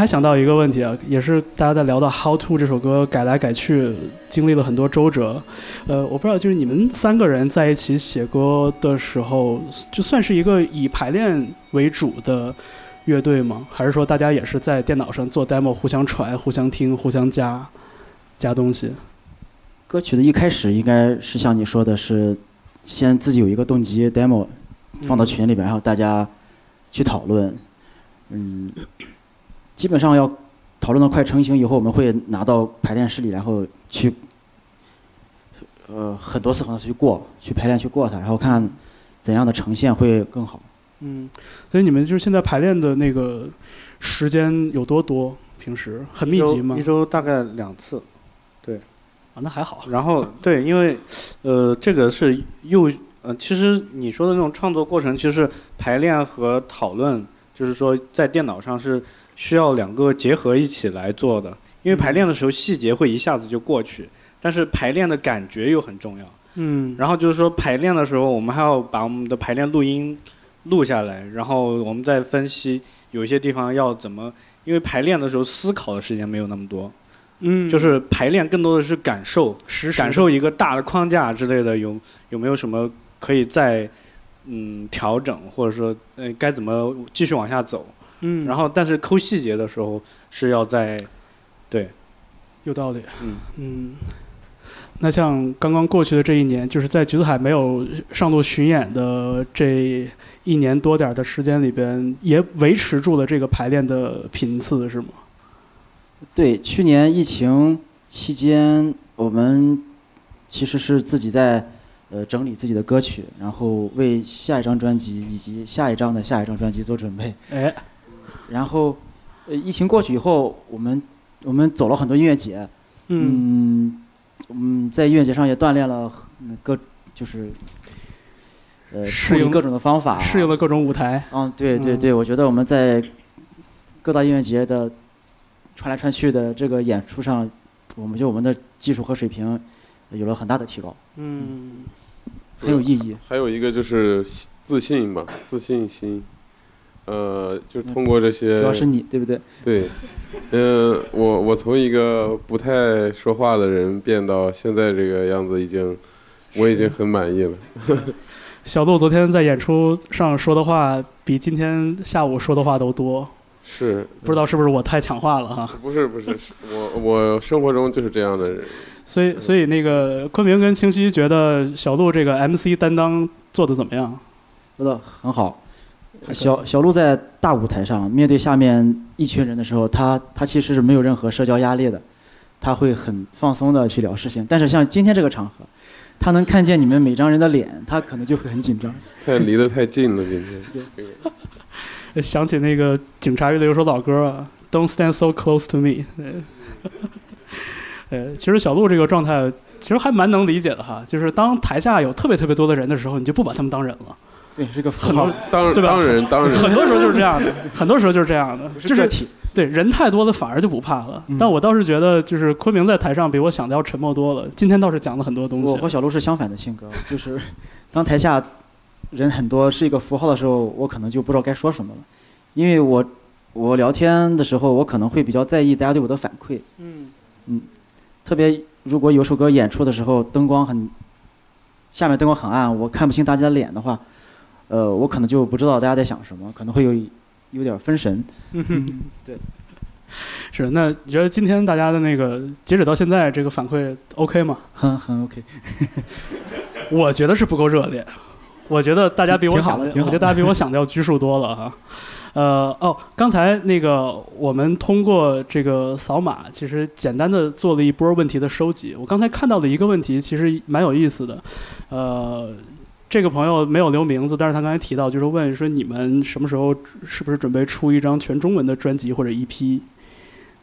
还想到一个问题啊，也是大家在聊到《How to》这首歌改来改去，经历了很多周折。呃，我不知道，就是你们三个人在一起写歌的时候，就算是一个以排练为主的乐队吗？还是说大家也是在电脑上做 demo，互相传、互相听、互相加加东西？歌曲的一开始应该是像你说的是，先自己有一个动机 demo 放到群里边，然后大家去讨论。嗯，基本上要讨论到快成型以后，我们会拿到排练室里，然后去呃很多次很多次去过，去排练去过它，然后看怎样的呈现会更好。嗯，所以你们就是现在排练的那个时间有多多？平时很密集吗一？周大概两次。对啊，那还好。然后对，因为呃，这个是又呃，其实你说的那种创作过程，其实排练和讨论，就是说在电脑上是需要两个结合一起来做的。因为排练的时候细节会一下子就过去，但是排练的感觉又很重要。嗯，然后就是说排练的时候，我们还要把我们的排练录音录下来，然后我们再分析有一些地方要怎么，因为排练的时候思考的时间没有那么多，嗯，就是排练更多的是感受，感受一个大的框架之类的，有有没有什么可以再嗯调整，或者说呃该怎么继续往下走。嗯，然后但是抠细节的时候是要在对有道理。嗯嗯，那像刚刚过去的这一年，就是在橘子海没有上路巡演的这一年多点的时间里边，也维持住了这个排练的频次，是吗？对，去年疫情期间，我们其实是自己在呃整理自己的歌曲，然后为下一张专辑以及下一张的下一张专辑做准备。哎，然后，呃，疫情过去以后，我们我们走了很多音乐节，嗯嗯嗯，在音乐节上也锻炼了嗯各就是呃适应各种的方法，适应了各种舞台。嗯，对对嗯对，我觉得我们在各大音乐节的穿来穿去的这个演出上，我们觉得我们的技术和水平有了很大的提高，嗯，很有意义。还有一个就是自信吧，自信心。呃，就通过这些，主要是你，对不对？对，嗯，我我从一个不太说话的人变到现在这个样子，已经我已经很满意了。[laughs] 小杜昨天在演出上说的话，比今天下午说的话都多，是，不知道是不是我太强化了哈？不是不是，是我我生活中就是这样的人。所以，所以那个昆明跟清溪觉得小杜这个 MC 担当做的怎么样？做的很好。小小鹿在大舞台上面对下面一群人的时候，他他其实是没有任何社交压力的，他会很放松的去聊事情。但是像今天这个场合，他能看见你们每张人的脸，他可能就会很紧张。[laughs] 太离得太近了，今天。[laughs] 想起那个警察乐队有首老歌啊，Don't stand so close to me 对。[laughs] 呃，其实小鹿这个状态其实还蛮能理解的哈，就是当台下有特别特别多的人的时候，你就不把他们当人了。对，是个符很多号，当对吧当然当然，很多时候就是这样的，[laughs] 很多时候就是这样的，就是体。对人太多了反而就不怕了。嗯但我倒是觉得，就是昆明在台上比我想的要沉默多了。今天倒是讲了很多东西我。和小鹿是相反的性格，就是当台下人很多是一个符号的时候，我可能就不知道该说什么了，因为我我聊天的时候，我可能会比较在意大家对我的反馈，嗯特别如果有首歌演出的时候灯光很下面灯光很暗，我看不清大家的脸的话，呃，我可能就不知道大家在想什么，可能会有有点分神。嗯，[laughs] 对，是。那你觉得今天大家的那个截止到现在这个反馈 OK 吗？很很 OK，[laughs] 我觉得是不够热烈，我觉得大家比我想的，我觉得大家比我想的要拘束多了哈。[laughs] 呃哦，刚才那个我们通过这个扫码，其实简单的做了一波问题的收集。我刚才看到的一个问题，其实蛮有意思的。呃，这个朋友没有留名字，但是他刚才提到，就是问说你们什么时候是不是准备出一张全中文的专辑或者 EP？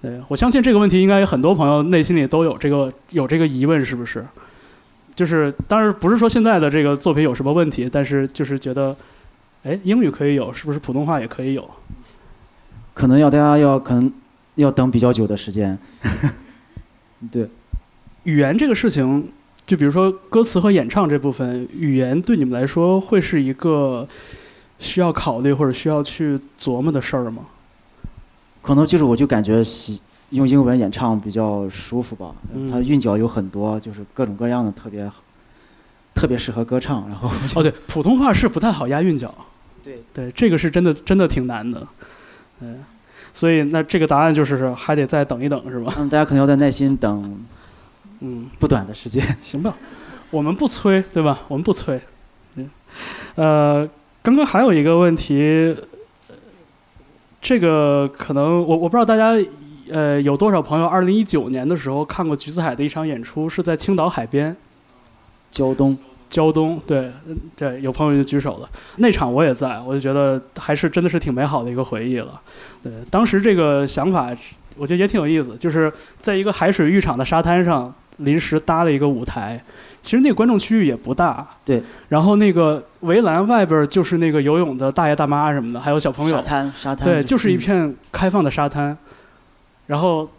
对我相信这个问题应该有很多朋友内心里都有这个有这个疑问，是不是？就是当然不是说现在的这个作品有什么问题，但是就是觉得，哎，英语可以有，是不是普通话也可以有？可能要大家要可能要等比较久的时间。对，语言这个事情，就比如说歌词和演唱这部分，语言对你们来说会是一个需要考虑或者需要去琢磨的事儿吗？可能就是我就感觉喜用英文演唱比较舒服吧，嗯它韵脚有很多，就是各种各样的，特别特别适合歌唱。然后 [laughs] 哦，对，普通话是不太好押韵脚。对对，这个是真的真的挺难的。嗯，所以那这个答案就是还得再等一等，是吧？嗯，大家可能要再耐心等嗯，不短的时间。[laughs] 行吧，我们不催，对吧？我们不催。嗯，呃，刚刚还有一个问题，呃这个可能我我不知道大家呃有多少朋友，二零一九年的时候看过橘子海的一场演出，是在青岛海边。胶东，胶东，对，嗯对，有朋友就举手了。那场我也在，我就觉得还是真的是挺美好的一个回忆了。对，当时这个想法，我觉得也挺有意思，就是在一个海水浴场的沙滩上临时搭了一个舞台。其实那个观众区域也不大，对。然后那个围栏外边就是那个游泳的大爷大妈什么的，还有小朋友沙，滩，沙滩，对，就是一嗯片开放的沙滩。然后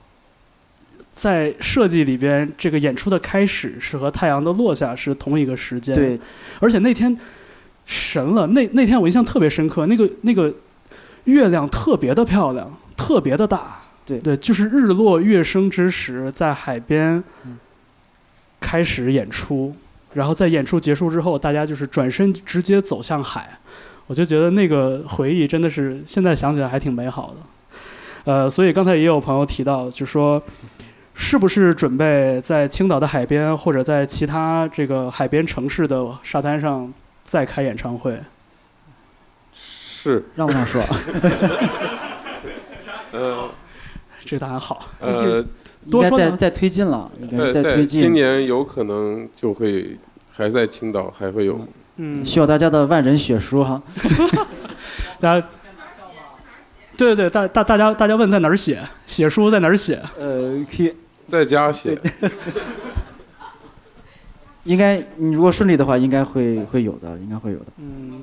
在设计里边，这个演出的开始是和太阳的落下是同一个时间。对，而且那天神了，那那天我印象特别深刻，那个那个月亮特别的漂亮，特别的大。对对，就是日落月升之时，在海边嗯开始演出，然后在演出结束之后，大家就是转身直接走向海。我就觉得那个回忆真的是现在想起来还挺美好的。呃，所以刚才也有朋友提到，就说是不是准备在青岛的海边或者在其他这个海边城市的沙滩上再开演唱会？是，让不让说？[laughs] 呃这个答案好，呃，多说两应该在在推进了，应该在推进。今年有可能就会还在青岛还会有，嗯，需要大家的万人血书哈。[laughs] 大家，对对对，大大大家大家问在哪儿写，写书在哪儿写？呃，可以，在家写，[laughs] 应该你如果顺利的话，应该会会有的，应该会有的。嗯，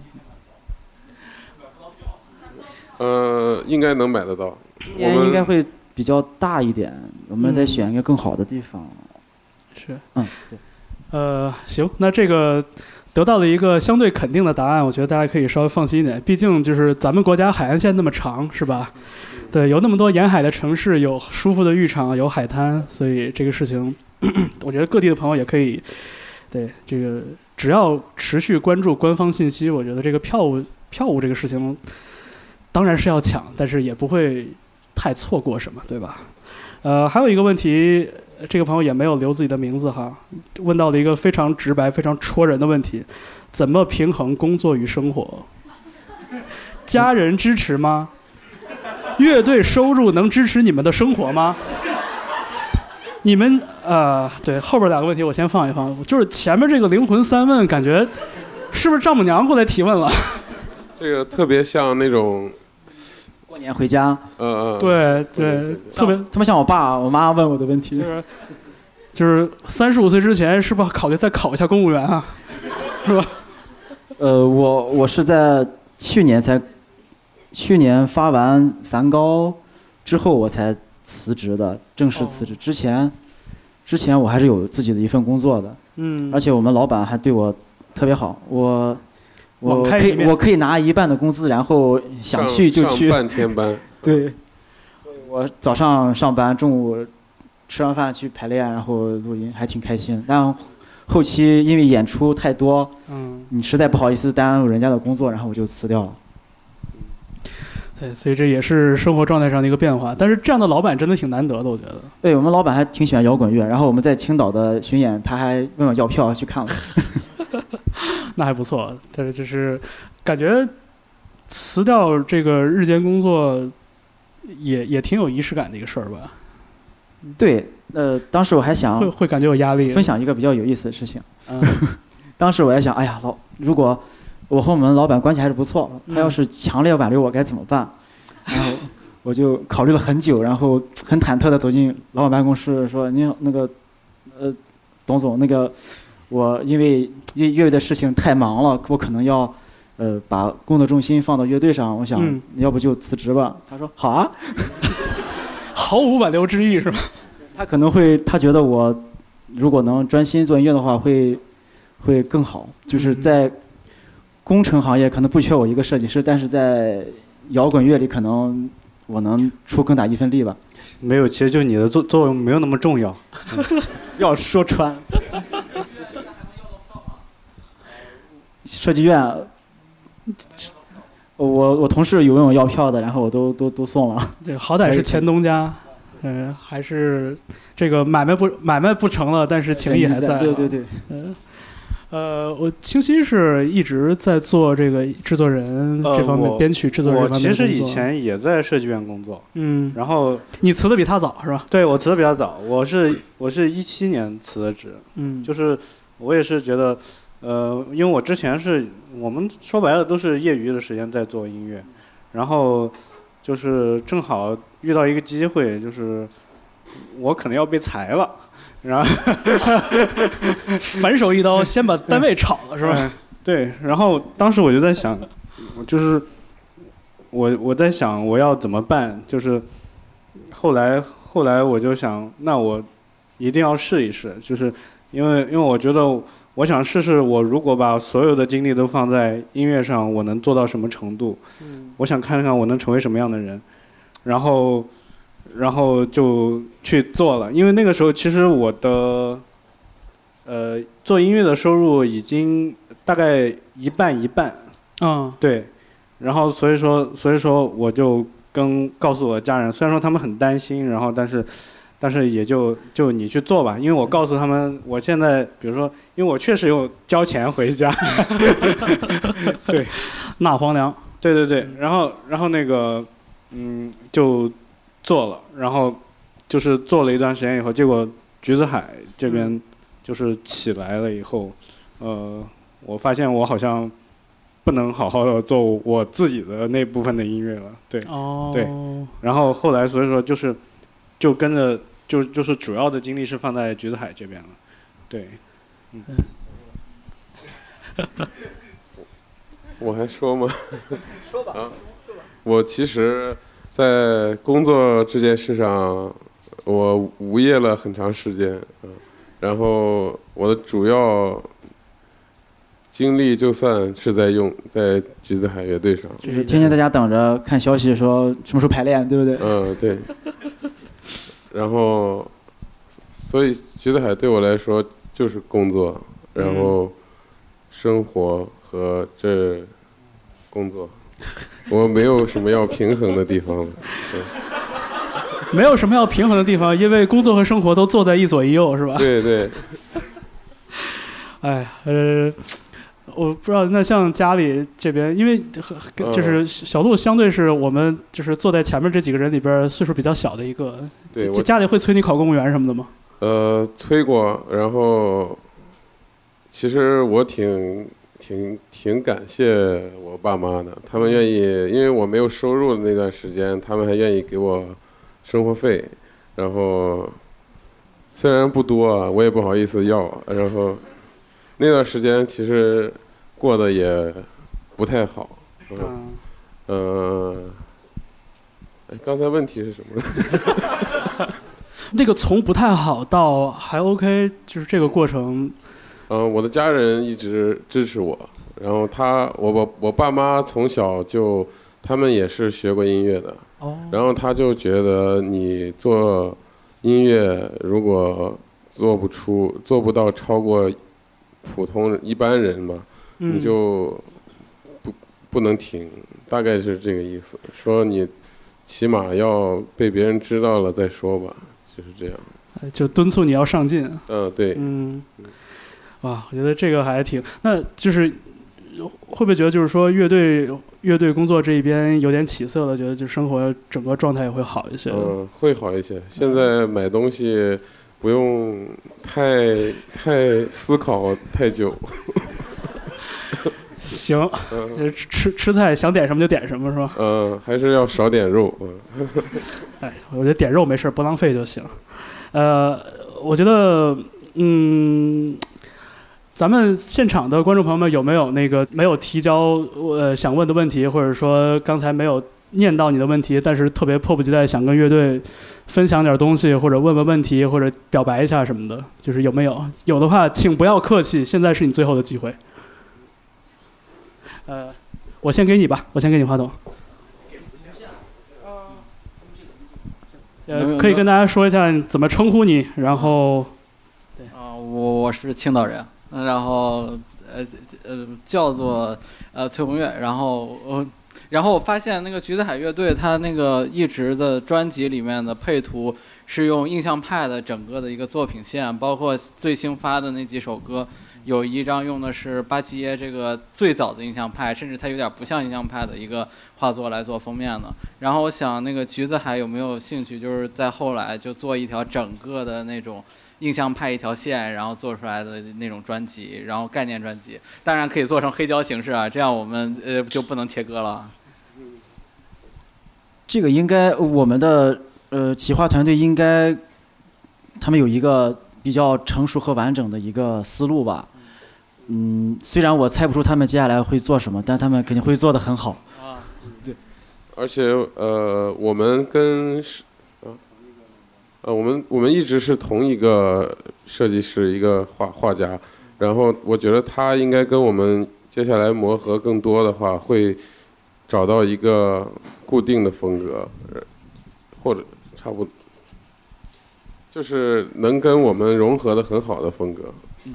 呃，应该能买得到。今我们年应该会比较大一点，我们得嗯选一个更好的地方。是，嗯，对。呃，行，那这个得到了一个相对肯定的答案，我觉得大家可以稍微放心一点。毕竟就是咱们国家海岸线那么长，是吧？对，有那么多沿海的城市，有舒服的浴场，有海滩，所以这个事情，[clears throat] 我觉得各地的朋友也可以，对这个只要持续关注官方信息，我觉得这个票务票务这个事情，当然是要抢，但是也不会太错过什么，对吧？呃，还有一个问题，这个朋友也没有留自己的名字哈，问到了一个非常直白、非常戳人的问题：怎么平衡工作与生活？[laughs] 家人支持吗？乐队收入能支持你们的生活吗？你们呃，对后边两个问题我先放一放，就是前面这个灵魂三问，感觉是不是丈母娘过来提问了？这个特别像那种，过年回家，嗯嗯，对对对，特别特别像我爸、我妈问我的问题就。是就是三十五岁之前，是不是考虑再考一下公务员啊？[laughs] 是吧？呃，我我是在去年才，去年发完梵高之后我才辞职的，正式辞职。之前，之前我还是有自己的一份工作的，嗯，而且我们老板还对我特别好，我我可以我可以拿一半的工资，然后想去就去。半天班，[laughs] 对，所以我早上上班，中午吃完饭去排练，然后录音，还挺开心。但后期因为演出太多，嗯，你实在不好意思耽误人家的工作，然后我就辞掉了。对，所以这也是生活状态上的一个变化。但是这样的老板真的挺难得的，我觉得。对我们老板还挺喜欢摇滚乐，然后我们在青岛的巡演，他还问我要票去看我。[laughs] [laughs] 那还不错，但是就是感觉辞掉这个日间工作也也挺有仪式感的一个事儿吧？对，呃，当时我还想会会感觉有压力。分享一个比较有意思的事情。嗯 [laughs] 当时我还想，哎呀，老如果我和我们老板关系还是不错，他要是强烈挽留我该怎么办？然后我就考虑了很久，然后很忐忑的走进老板办公室，说：“您那个，呃，董总，那个我因为乐乐队的事情太忙了，我可能要呃把工作重心放到乐队上，我想嗯要不就辞职吧。”他说：“好啊。[laughs] ”毫无挽留之意是吧？[laughs] 他可能会，他觉得我如果能专心做音乐的话，会会更好。就是嗯在工程行业可能不缺我一个设计师，但是在摇滚乐里可能我能出更大一份力吧。没有，其实就你的作作用没有那么重要。[laughs] 要说穿，设计院，我我同事有问我要票的，然后我都都都送了。这好歹是前东家，嗯、还是这个买卖不买卖不成了，但是情谊还在。对对对，嗯，呃，我清晰是一直在做这个制作人呃这方面，我编曲制作人方面其实以前也在设计院工作，嗯，然后你辞的比他早是吧？对我辞的比他早，我是我是一七年辞的职，嗯，就是我也是觉得，呃，因为我之前是我们说白了都是业余的时间在做音乐，然后就是正好遇到一个机会，就是我可能要被裁了，然后 [laughs] 反手一刀，先把单位炒了是吧？嗯对，然后当时我就在想，就是我我在想我要怎么办，就是后来后来我就想，那我一定要试一试，就是因为因为我觉得我想试试，我如果把所有的精力都放在音乐上，我能做到什么程度？我想看看我能成为什么样的人，然后然后就去做了，因为那个时候其实我的呃做音乐的收入已经大概一半一半，嗯。对，然后所以说所以说我就跟告诉我的家人，虽然说他们很担心，然后但是但是也就就你去做吧，因为我告诉他们，我现在比如说，因为我确实有交钱回家，[laughs] 对，纳皇粮，对对对，然后然后那个嗯就做了，然后就是做了一段时间以后，结果橘子海这边就是起来了以后，呃，我发现我好像不能好好的做我自己的那部分的音乐了，对，哦，对。然后后来所以说就是就跟着就就是主要的精力是放在橘子海这边了，对，嗯 [laughs] 我还说吗？[laughs] 说吧。啊，我其实，在工作这件事上，我无业了很长时间，嗯，然后我的主要精力就算是在用在橘子海乐队上，就是天天在家等着看消息说什么时候排练，对不对？嗯，对。然后，所以橘子海对我来说就是工作，然后生活和这工作，我没有什么要平衡的地方。[laughs] 没有什么要平衡的地方，因为工作和生活都坐在一左一右是吧？对对，[laughs] 哎，呃，我不知道，那像家里这边，因为就是小鹿相对是我们就是坐在前面这几个人里边岁数比较小的一个，对家家里会催你考公务员什么的吗？呃，催过，然后其实我挺挺挺感谢我爸妈的，他们愿意，因为我没有收入的那段时间，他们还愿意给我生活费，然后虽然不多啊，我也不好意思要，然后那段时间其实过得也不太好，嗯，呃，哎，刚才问题是什么？[laughs] 那个从不太好到还 OK，就是这个过程，嗯，我的家人一直支持我，然后他，我我我爸妈从小就，他们也是学过音乐的，哦。然后他就觉得你做音乐如果做不出，做不到超过普通人一般人嘛，嗯你就不不能停，大概是这个意思，说你起码要被别人知道了再说吧，就是这样。呃就敦促你要上进。嗯，对，嗯，哇，我觉得这个还挺，那就是会不会觉得就是说乐队乐队工作这一边有点起色了，觉得就生活整个状态也会好一些。嗯，会好一些。现在买东西不用太太思考太久。[laughs] 行，嗯就是吃吃菜想点什么就点什么是吧？嗯，还是要少点肉。嗯，[laughs] 哎，我觉得点肉没事，不浪费就行。呃，我觉得，嗯，咱们现场的观众朋友们有没有那个没有提交呃想问的问题，或者说刚才没有念到你的问题，但是特别迫不及待想跟乐队分享点东西，或者问问问题，或者表白一下什么的，就是有没有？有的话，请不要客气，现在是你最后的机会。呃，我先给你吧，我先给你话筒。呃，可以跟大家说一下怎么称呼你，然后对啊、我我是青岛人，嗯然后呃呃叫做呃崔红月，然后呃然后我发现那个橘子海乐队它那个一直的专辑里面的配图是用印象派的整个的一个作品线，包括最新发的那几首歌。有一张用的是巴基耶这个最早的印象派，甚至它有点不像印象派的一个画作来做封面的。然后我想那个橘子海有没有兴趣，就是在后来就做一条整个的那种印象派一条线，然后做出来的那种专辑，然后概念专辑，当然可以做成黑胶形式啊，这样我们呃就不能切割了。这个应该我们的呃企划团队应该他们有一个比较成熟和完整的一个思路吧。嗯，虽然我猜不出他们接下来会做什么，但他们肯定会做得很好。啊，而且呃，我们跟是啊呃，我们我们一直是同一个设计师，一个画画家。然后我觉得他应该跟我们接下来磨合更多的话，会找到一个固定的风格，或者差不多，就是能跟我们融合的很好的风格。嗯。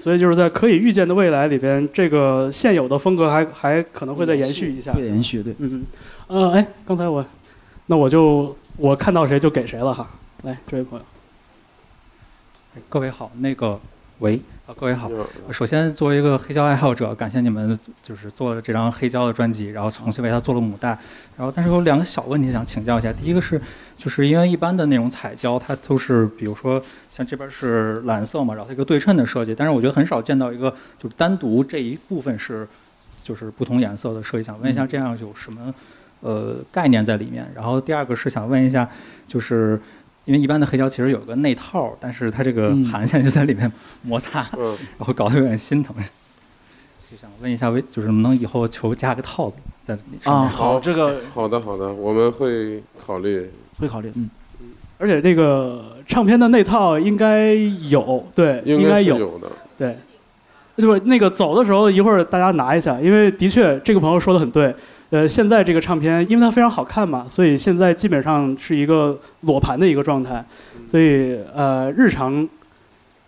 所以就是在可以预见的未来里边，这个现有的风格还还可能会再延续一下。会延续，对。嗯嗯，呃，哎，刚才我，那我就我看到谁就给谁了哈。来，这位朋友，各位好，那个喂啊，各位好。首先，作为一个黑胶爱好者，感谢你们就是做了这张黑胶的专辑，然后重新为它做了母带。然后，但是有两个小问题想请教一下。第一个是，就是因为一般的那种彩胶，它都是比如说像这边是蓝色嘛，然后一个对称的设计，但是我觉得很少见到一个就是单独这一部分是就是不同颜色的设计。想问一下，这样有什么呃概念在里面？然后第二个是想问一下，就是。因为一般的黑胶其实有个内套，但是它这个嗯盘线就在里面摩擦，嗯 [laughs] 然后搞得有点心疼。就想问一下，为就是能不能以后求加个套子在里面啊，面？好，这个好的，好的，我们会考虑。会考虑。嗯，而且这个唱片的内套应该有，对，应该有，是有的。对。就是那个走的时候，一会儿大家拿一下，因为的确这个朋友说的很对。呃，现在这个唱片，因为它非常好看嘛，所以现在基本上是一个裸盘的一个状态，所以呃，日常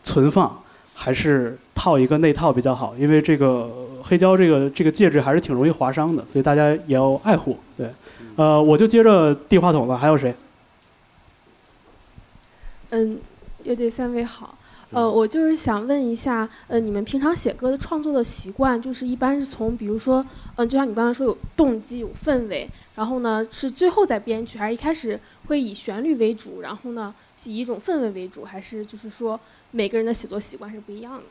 存放还是套一个内套比较好，因为这个黑胶这个这个介质还是挺容易划伤的，所以大家也要爱护。对，呃，我就接着递话筒了，还有谁？嗯，乐队三位好。呃，我就是想问一下，呃，你们平常写歌的创作的习惯，就是一般是从，比如说，嗯、就像你刚才说有动机、有氛围，然后呢是最后再编曲，还是一开始会以旋律为主，然后呢是以一种氛围为主，还是就是说每个人的写作习惯是不一样的？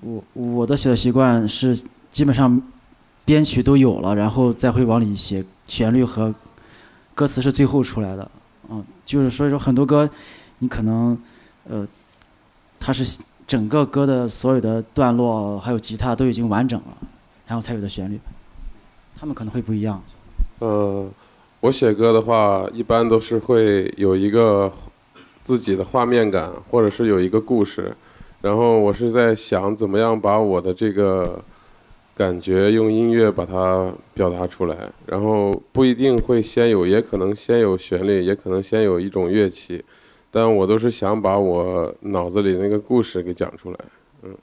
我我的写作习惯是基本上编曲都有了，然后再会往里写旋律和歌词是最后出来的。嗯，就是所以说很多歌，你可能呃，它是整个歌的所有的段落还有吉他都已经完整了，然后才有的旋律，他们可能会不一样。呃，我写歌的话，一般都是会有一个自己的画面感，或者是有一个故事，然后我是在想怎么样把我的这个感觉用音乐把它表达出来，然后不一定会先有，也可能先有旋律，也可能先有一种乐器，但我都是想把我脑子里那个故事给讲出来。嗯，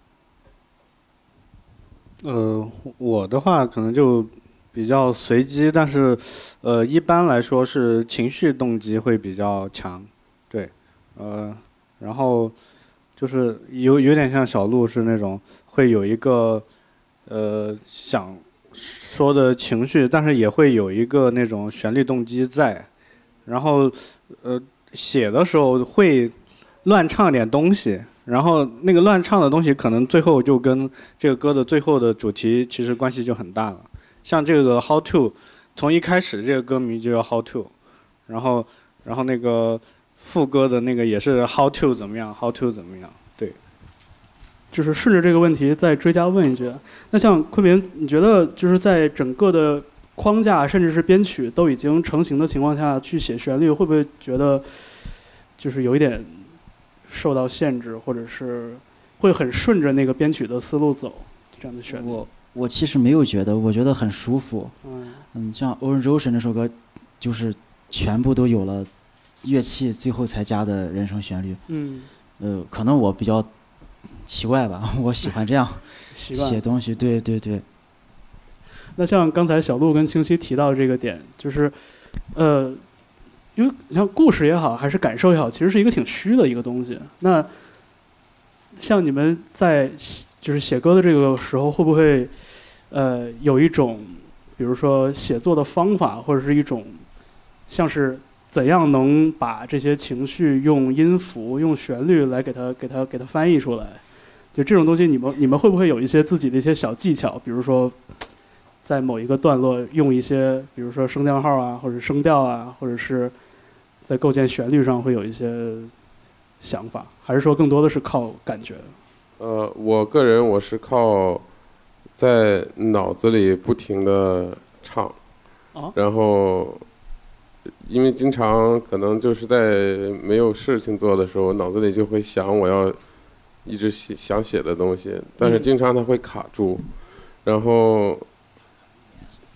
呃，我的话可能就比较随机，但是呃，一般来说是情绪动机会比较强，对，呃，然后就是有有点像小鹿是那种会有一个呃想说的情绪，但是也会有一个那种旋律动机在，然后呃写的时候会乱唱点东西，然后那个乱唱的东西可能最后就跟这个歌的最后的主题其实关系就很大了。像这个 How to，从一开始这个歌名就叫 How to，然后然后那个副歌的那个也是 How to 怎么样，How to 怎么样，对。就是顺着这个问题再追加问一句，那像昆明，你觉得就是在整个的框架甚至是编曲都已经成型的情况下去写旋律，会不会觉得就是有一点受到限制，或者是会很顺着那个编曲的思路走这样的旋律？我我其实没有觉得，我觉得很舒服。嗯嗯，像《Orange Ocean》那首歌，就是全部都有了乐器，最后才加的人声旋律。嗯呃，可能我比较奇怪吧，[laughs] 我喜欢这样 [laughs] 写东西。对对对，那像刚才小鹿跟清晰提到的这个点，就是，呃，因为你像故事也好，还是感受也好，其实是一个挺虚的一个东西。那像你们在写就是写歌的这个时候，会不会呃有一种，比如说写作的方法，或者是一种像是怎样能把这些情绪用音符、用旋律来给它、给它、给它翻译出来？就这种东西，你们你们会不会有一些自己的一些小技巧？比如说，在某一个段落用一些，比如说升降号啊，或者声调啊，或者是在构建旋律上会有一些想法，还是说更多的是靠感觉？呃，我个人我是靠在脑子里不停的唱，哦然后因为经常可能就是在没有事情做的时候，脑子里就会想我要一直写想写的东西，但是嗯。经常它会卡住，然后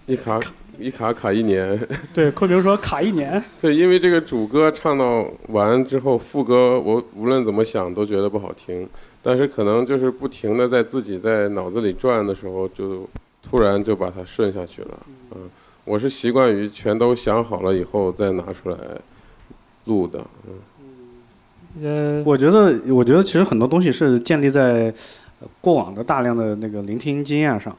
一卡一卡卡一年。[laughs] 对，昆明说卡一年。对，因为这个主歌唱到完之后，副歌我无论怎么想都觉得不好听，但是可能就是不停的在自己在脑子里转的时候，就突然就把它顺下去了。嗯，我是习惯于全都想好了以后再拿出来录的。嗯。呃，我觉得，我觉得其实很多东西是建立在呃过往的大量的那个聆听经验上，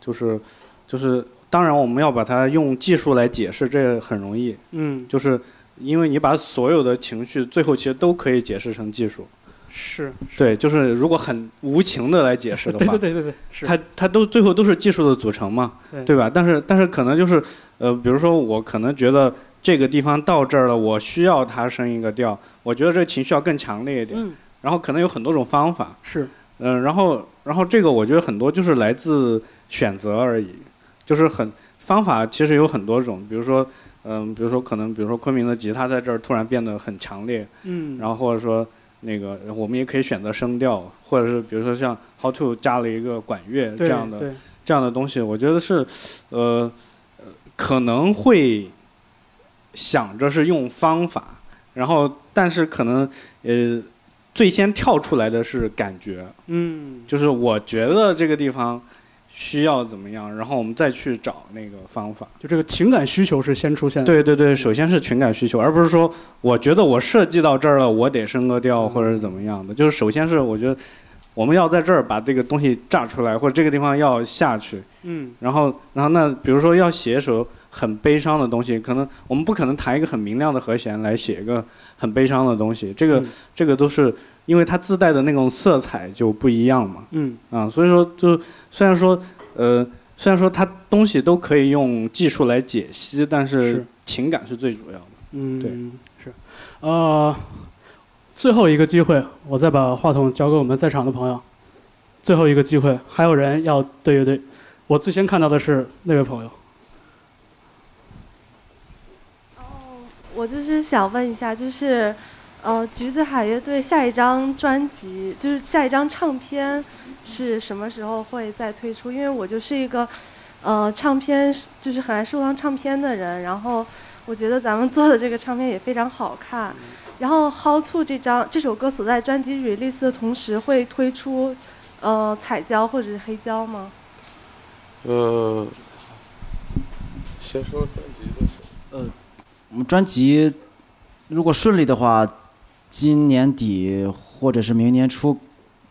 就是就是，当然我们要把它用技术来解释，这很容易，嗯，就是因为你把所有的情绪最后其实都可以解释成技术，是，对，就是如果很无情的来解释的话，[laughs] 对对对对，是。它它都最后都是技术的组成嘛，对。对吧？但是但是可能就是呃，比如说我可能觉得这个地方到这儿了，我需要它升一个调，我觉得这个情绪要更强烈一点，嗯。然后可能有很多种方法，是，嗯、然后然后这个我觉得很多就是来自选择而已，就是很方法其实有很多种，比如说嗯、比如说可能比如说昆明的吉他在这儿突然变得很强烈，嗯，然后或者说那个我们也可以选择声调，或者是比如说像 How to 加了一个管乐这样的对。这样的东西，我觉得是呃呃可能会想着是用方法，然后但是可能呃最先跳出来的是感觉，嗯，就是我觉得这个地方需要怎么样，然后我们再去找那个方法。就这个情感需求是先出现的。对对对，首先是情感需求，而不是说我觉得我设计到这儿了，我得升个调或者是怎么样的。就是首先是我觉得我们要在这儿把这个东西炸出来，或者这个地方要下去。嗯，然后然后那比如说要写一首很悲伤的东西，可能我们不可能弹一个很明亮的和弦来写一个很悲伤的东西，这个、嗯这个都是因为它自带的那种色彩就不一样嘛。嗯啊，所以说就虽然说呃虽然说它东西都可以用技术来解析，但是是情感是最主要的。嗯，对，是，呃，最后一个机会，我再把话筒交给我们在场的朋友。最后一个机会，还有人要对乐队。我最先看到的是那位朋友。我就是想问一下，就是，呃，橘子海乐队下一张专辑，就是下一张唱片是什么时候会再推出？因为我就是一个，呃，唱片就是很爱收藏唱片的人，然后我觉得咱们做的这个唱片也非常好看。然后《How to》这张这首歌所在专辑 release 的同时会推出，呃，彩胶或者是黑胶吗？呃，先说专辑的事。呃，我们专辑如果顺利的话，今年底或者是明年初，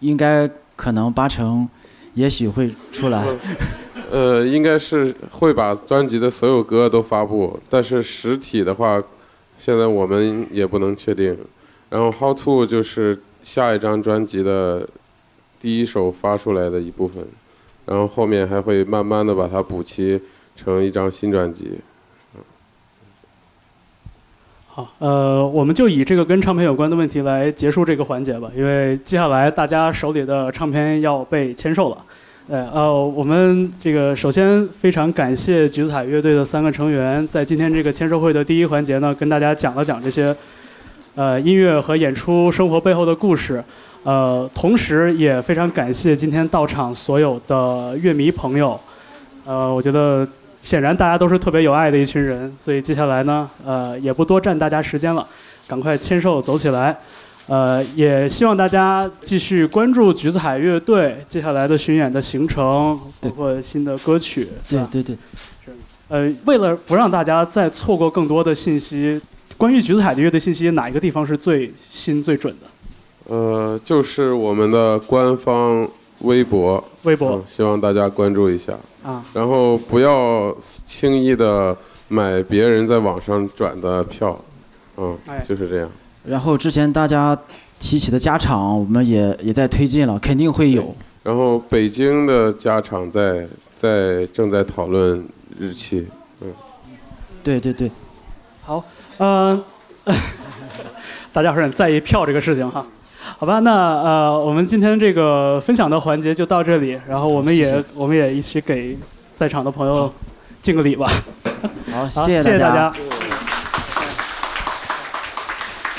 应该可能八成，也许会出来。[laughs] 呃，应该是会把专辑的所有歌都发布，但是实体的话，现在我们也不能确定。然后《How to》就是下一张专辑的第一首发出来的一部分，然后后面还会慢慢的把它补齐成一张新专辑。好，呃，我们就以这个跟唱片有关的问题来结束这个环节吧，因为接下来大家手里的唱片要被签售了。对，呃，我们这个首先非常感谢橘子海乐队的三个成员，在今天这个签售会的第一环节呢，跟大家讲了讲这些，呃，音乐和演出生活背后的故事。呃，同时也非常感谢今天到场所有的乐迷朋友。呃，我觉得显然大家都是特别有爱的一群人，所以接下来呢，呃，也不多占大家时间了，赶快签售走起来。呃，也希望大家继续关注橘子海乐队接下来的巡演的行程，包括新的歌曲。对对对。呃，为了不让大家再错过更多的信息，关于橘子海的乐队信息，哪一个地方是最新最准的？呃，就是我们的官方微博，微博嗯希望大家关注一下啊。然后不要轻易的买别人在网上转的票，嗯哎，就是这样。然后之前大家提起的加场，我们也也在推进了，肯定会有。然后北京的家场在在正在讨论日期，嗯。对对对，好，呃，[laughs] 大家伙很在意票这个事情哈。好吧，那呃，我们今天这个分享的环节就到这里，然后我们也我们也一起给在场的朋友敬个礼吧。好，好，谢谢大大家。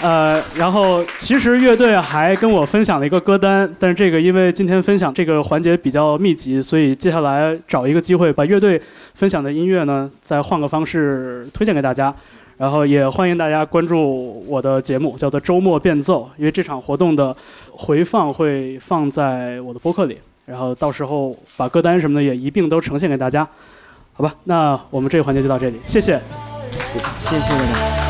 呃，然后其实乐队还跟我分享了一个歌单，但是这个因为今天分享这个环节比较密集，所以接下来找一个机会把乐队分享的音乐呢，再换个方式推荐给大家。然后也欢迎大家关注我的节目，叫做周末变奏，因为这场活动的回放会放在我的播客里，然后到时候把歌单什么的也一并都呈现给大家，好吧？那我们这个环节就到这里，谢谢。谢谢大家。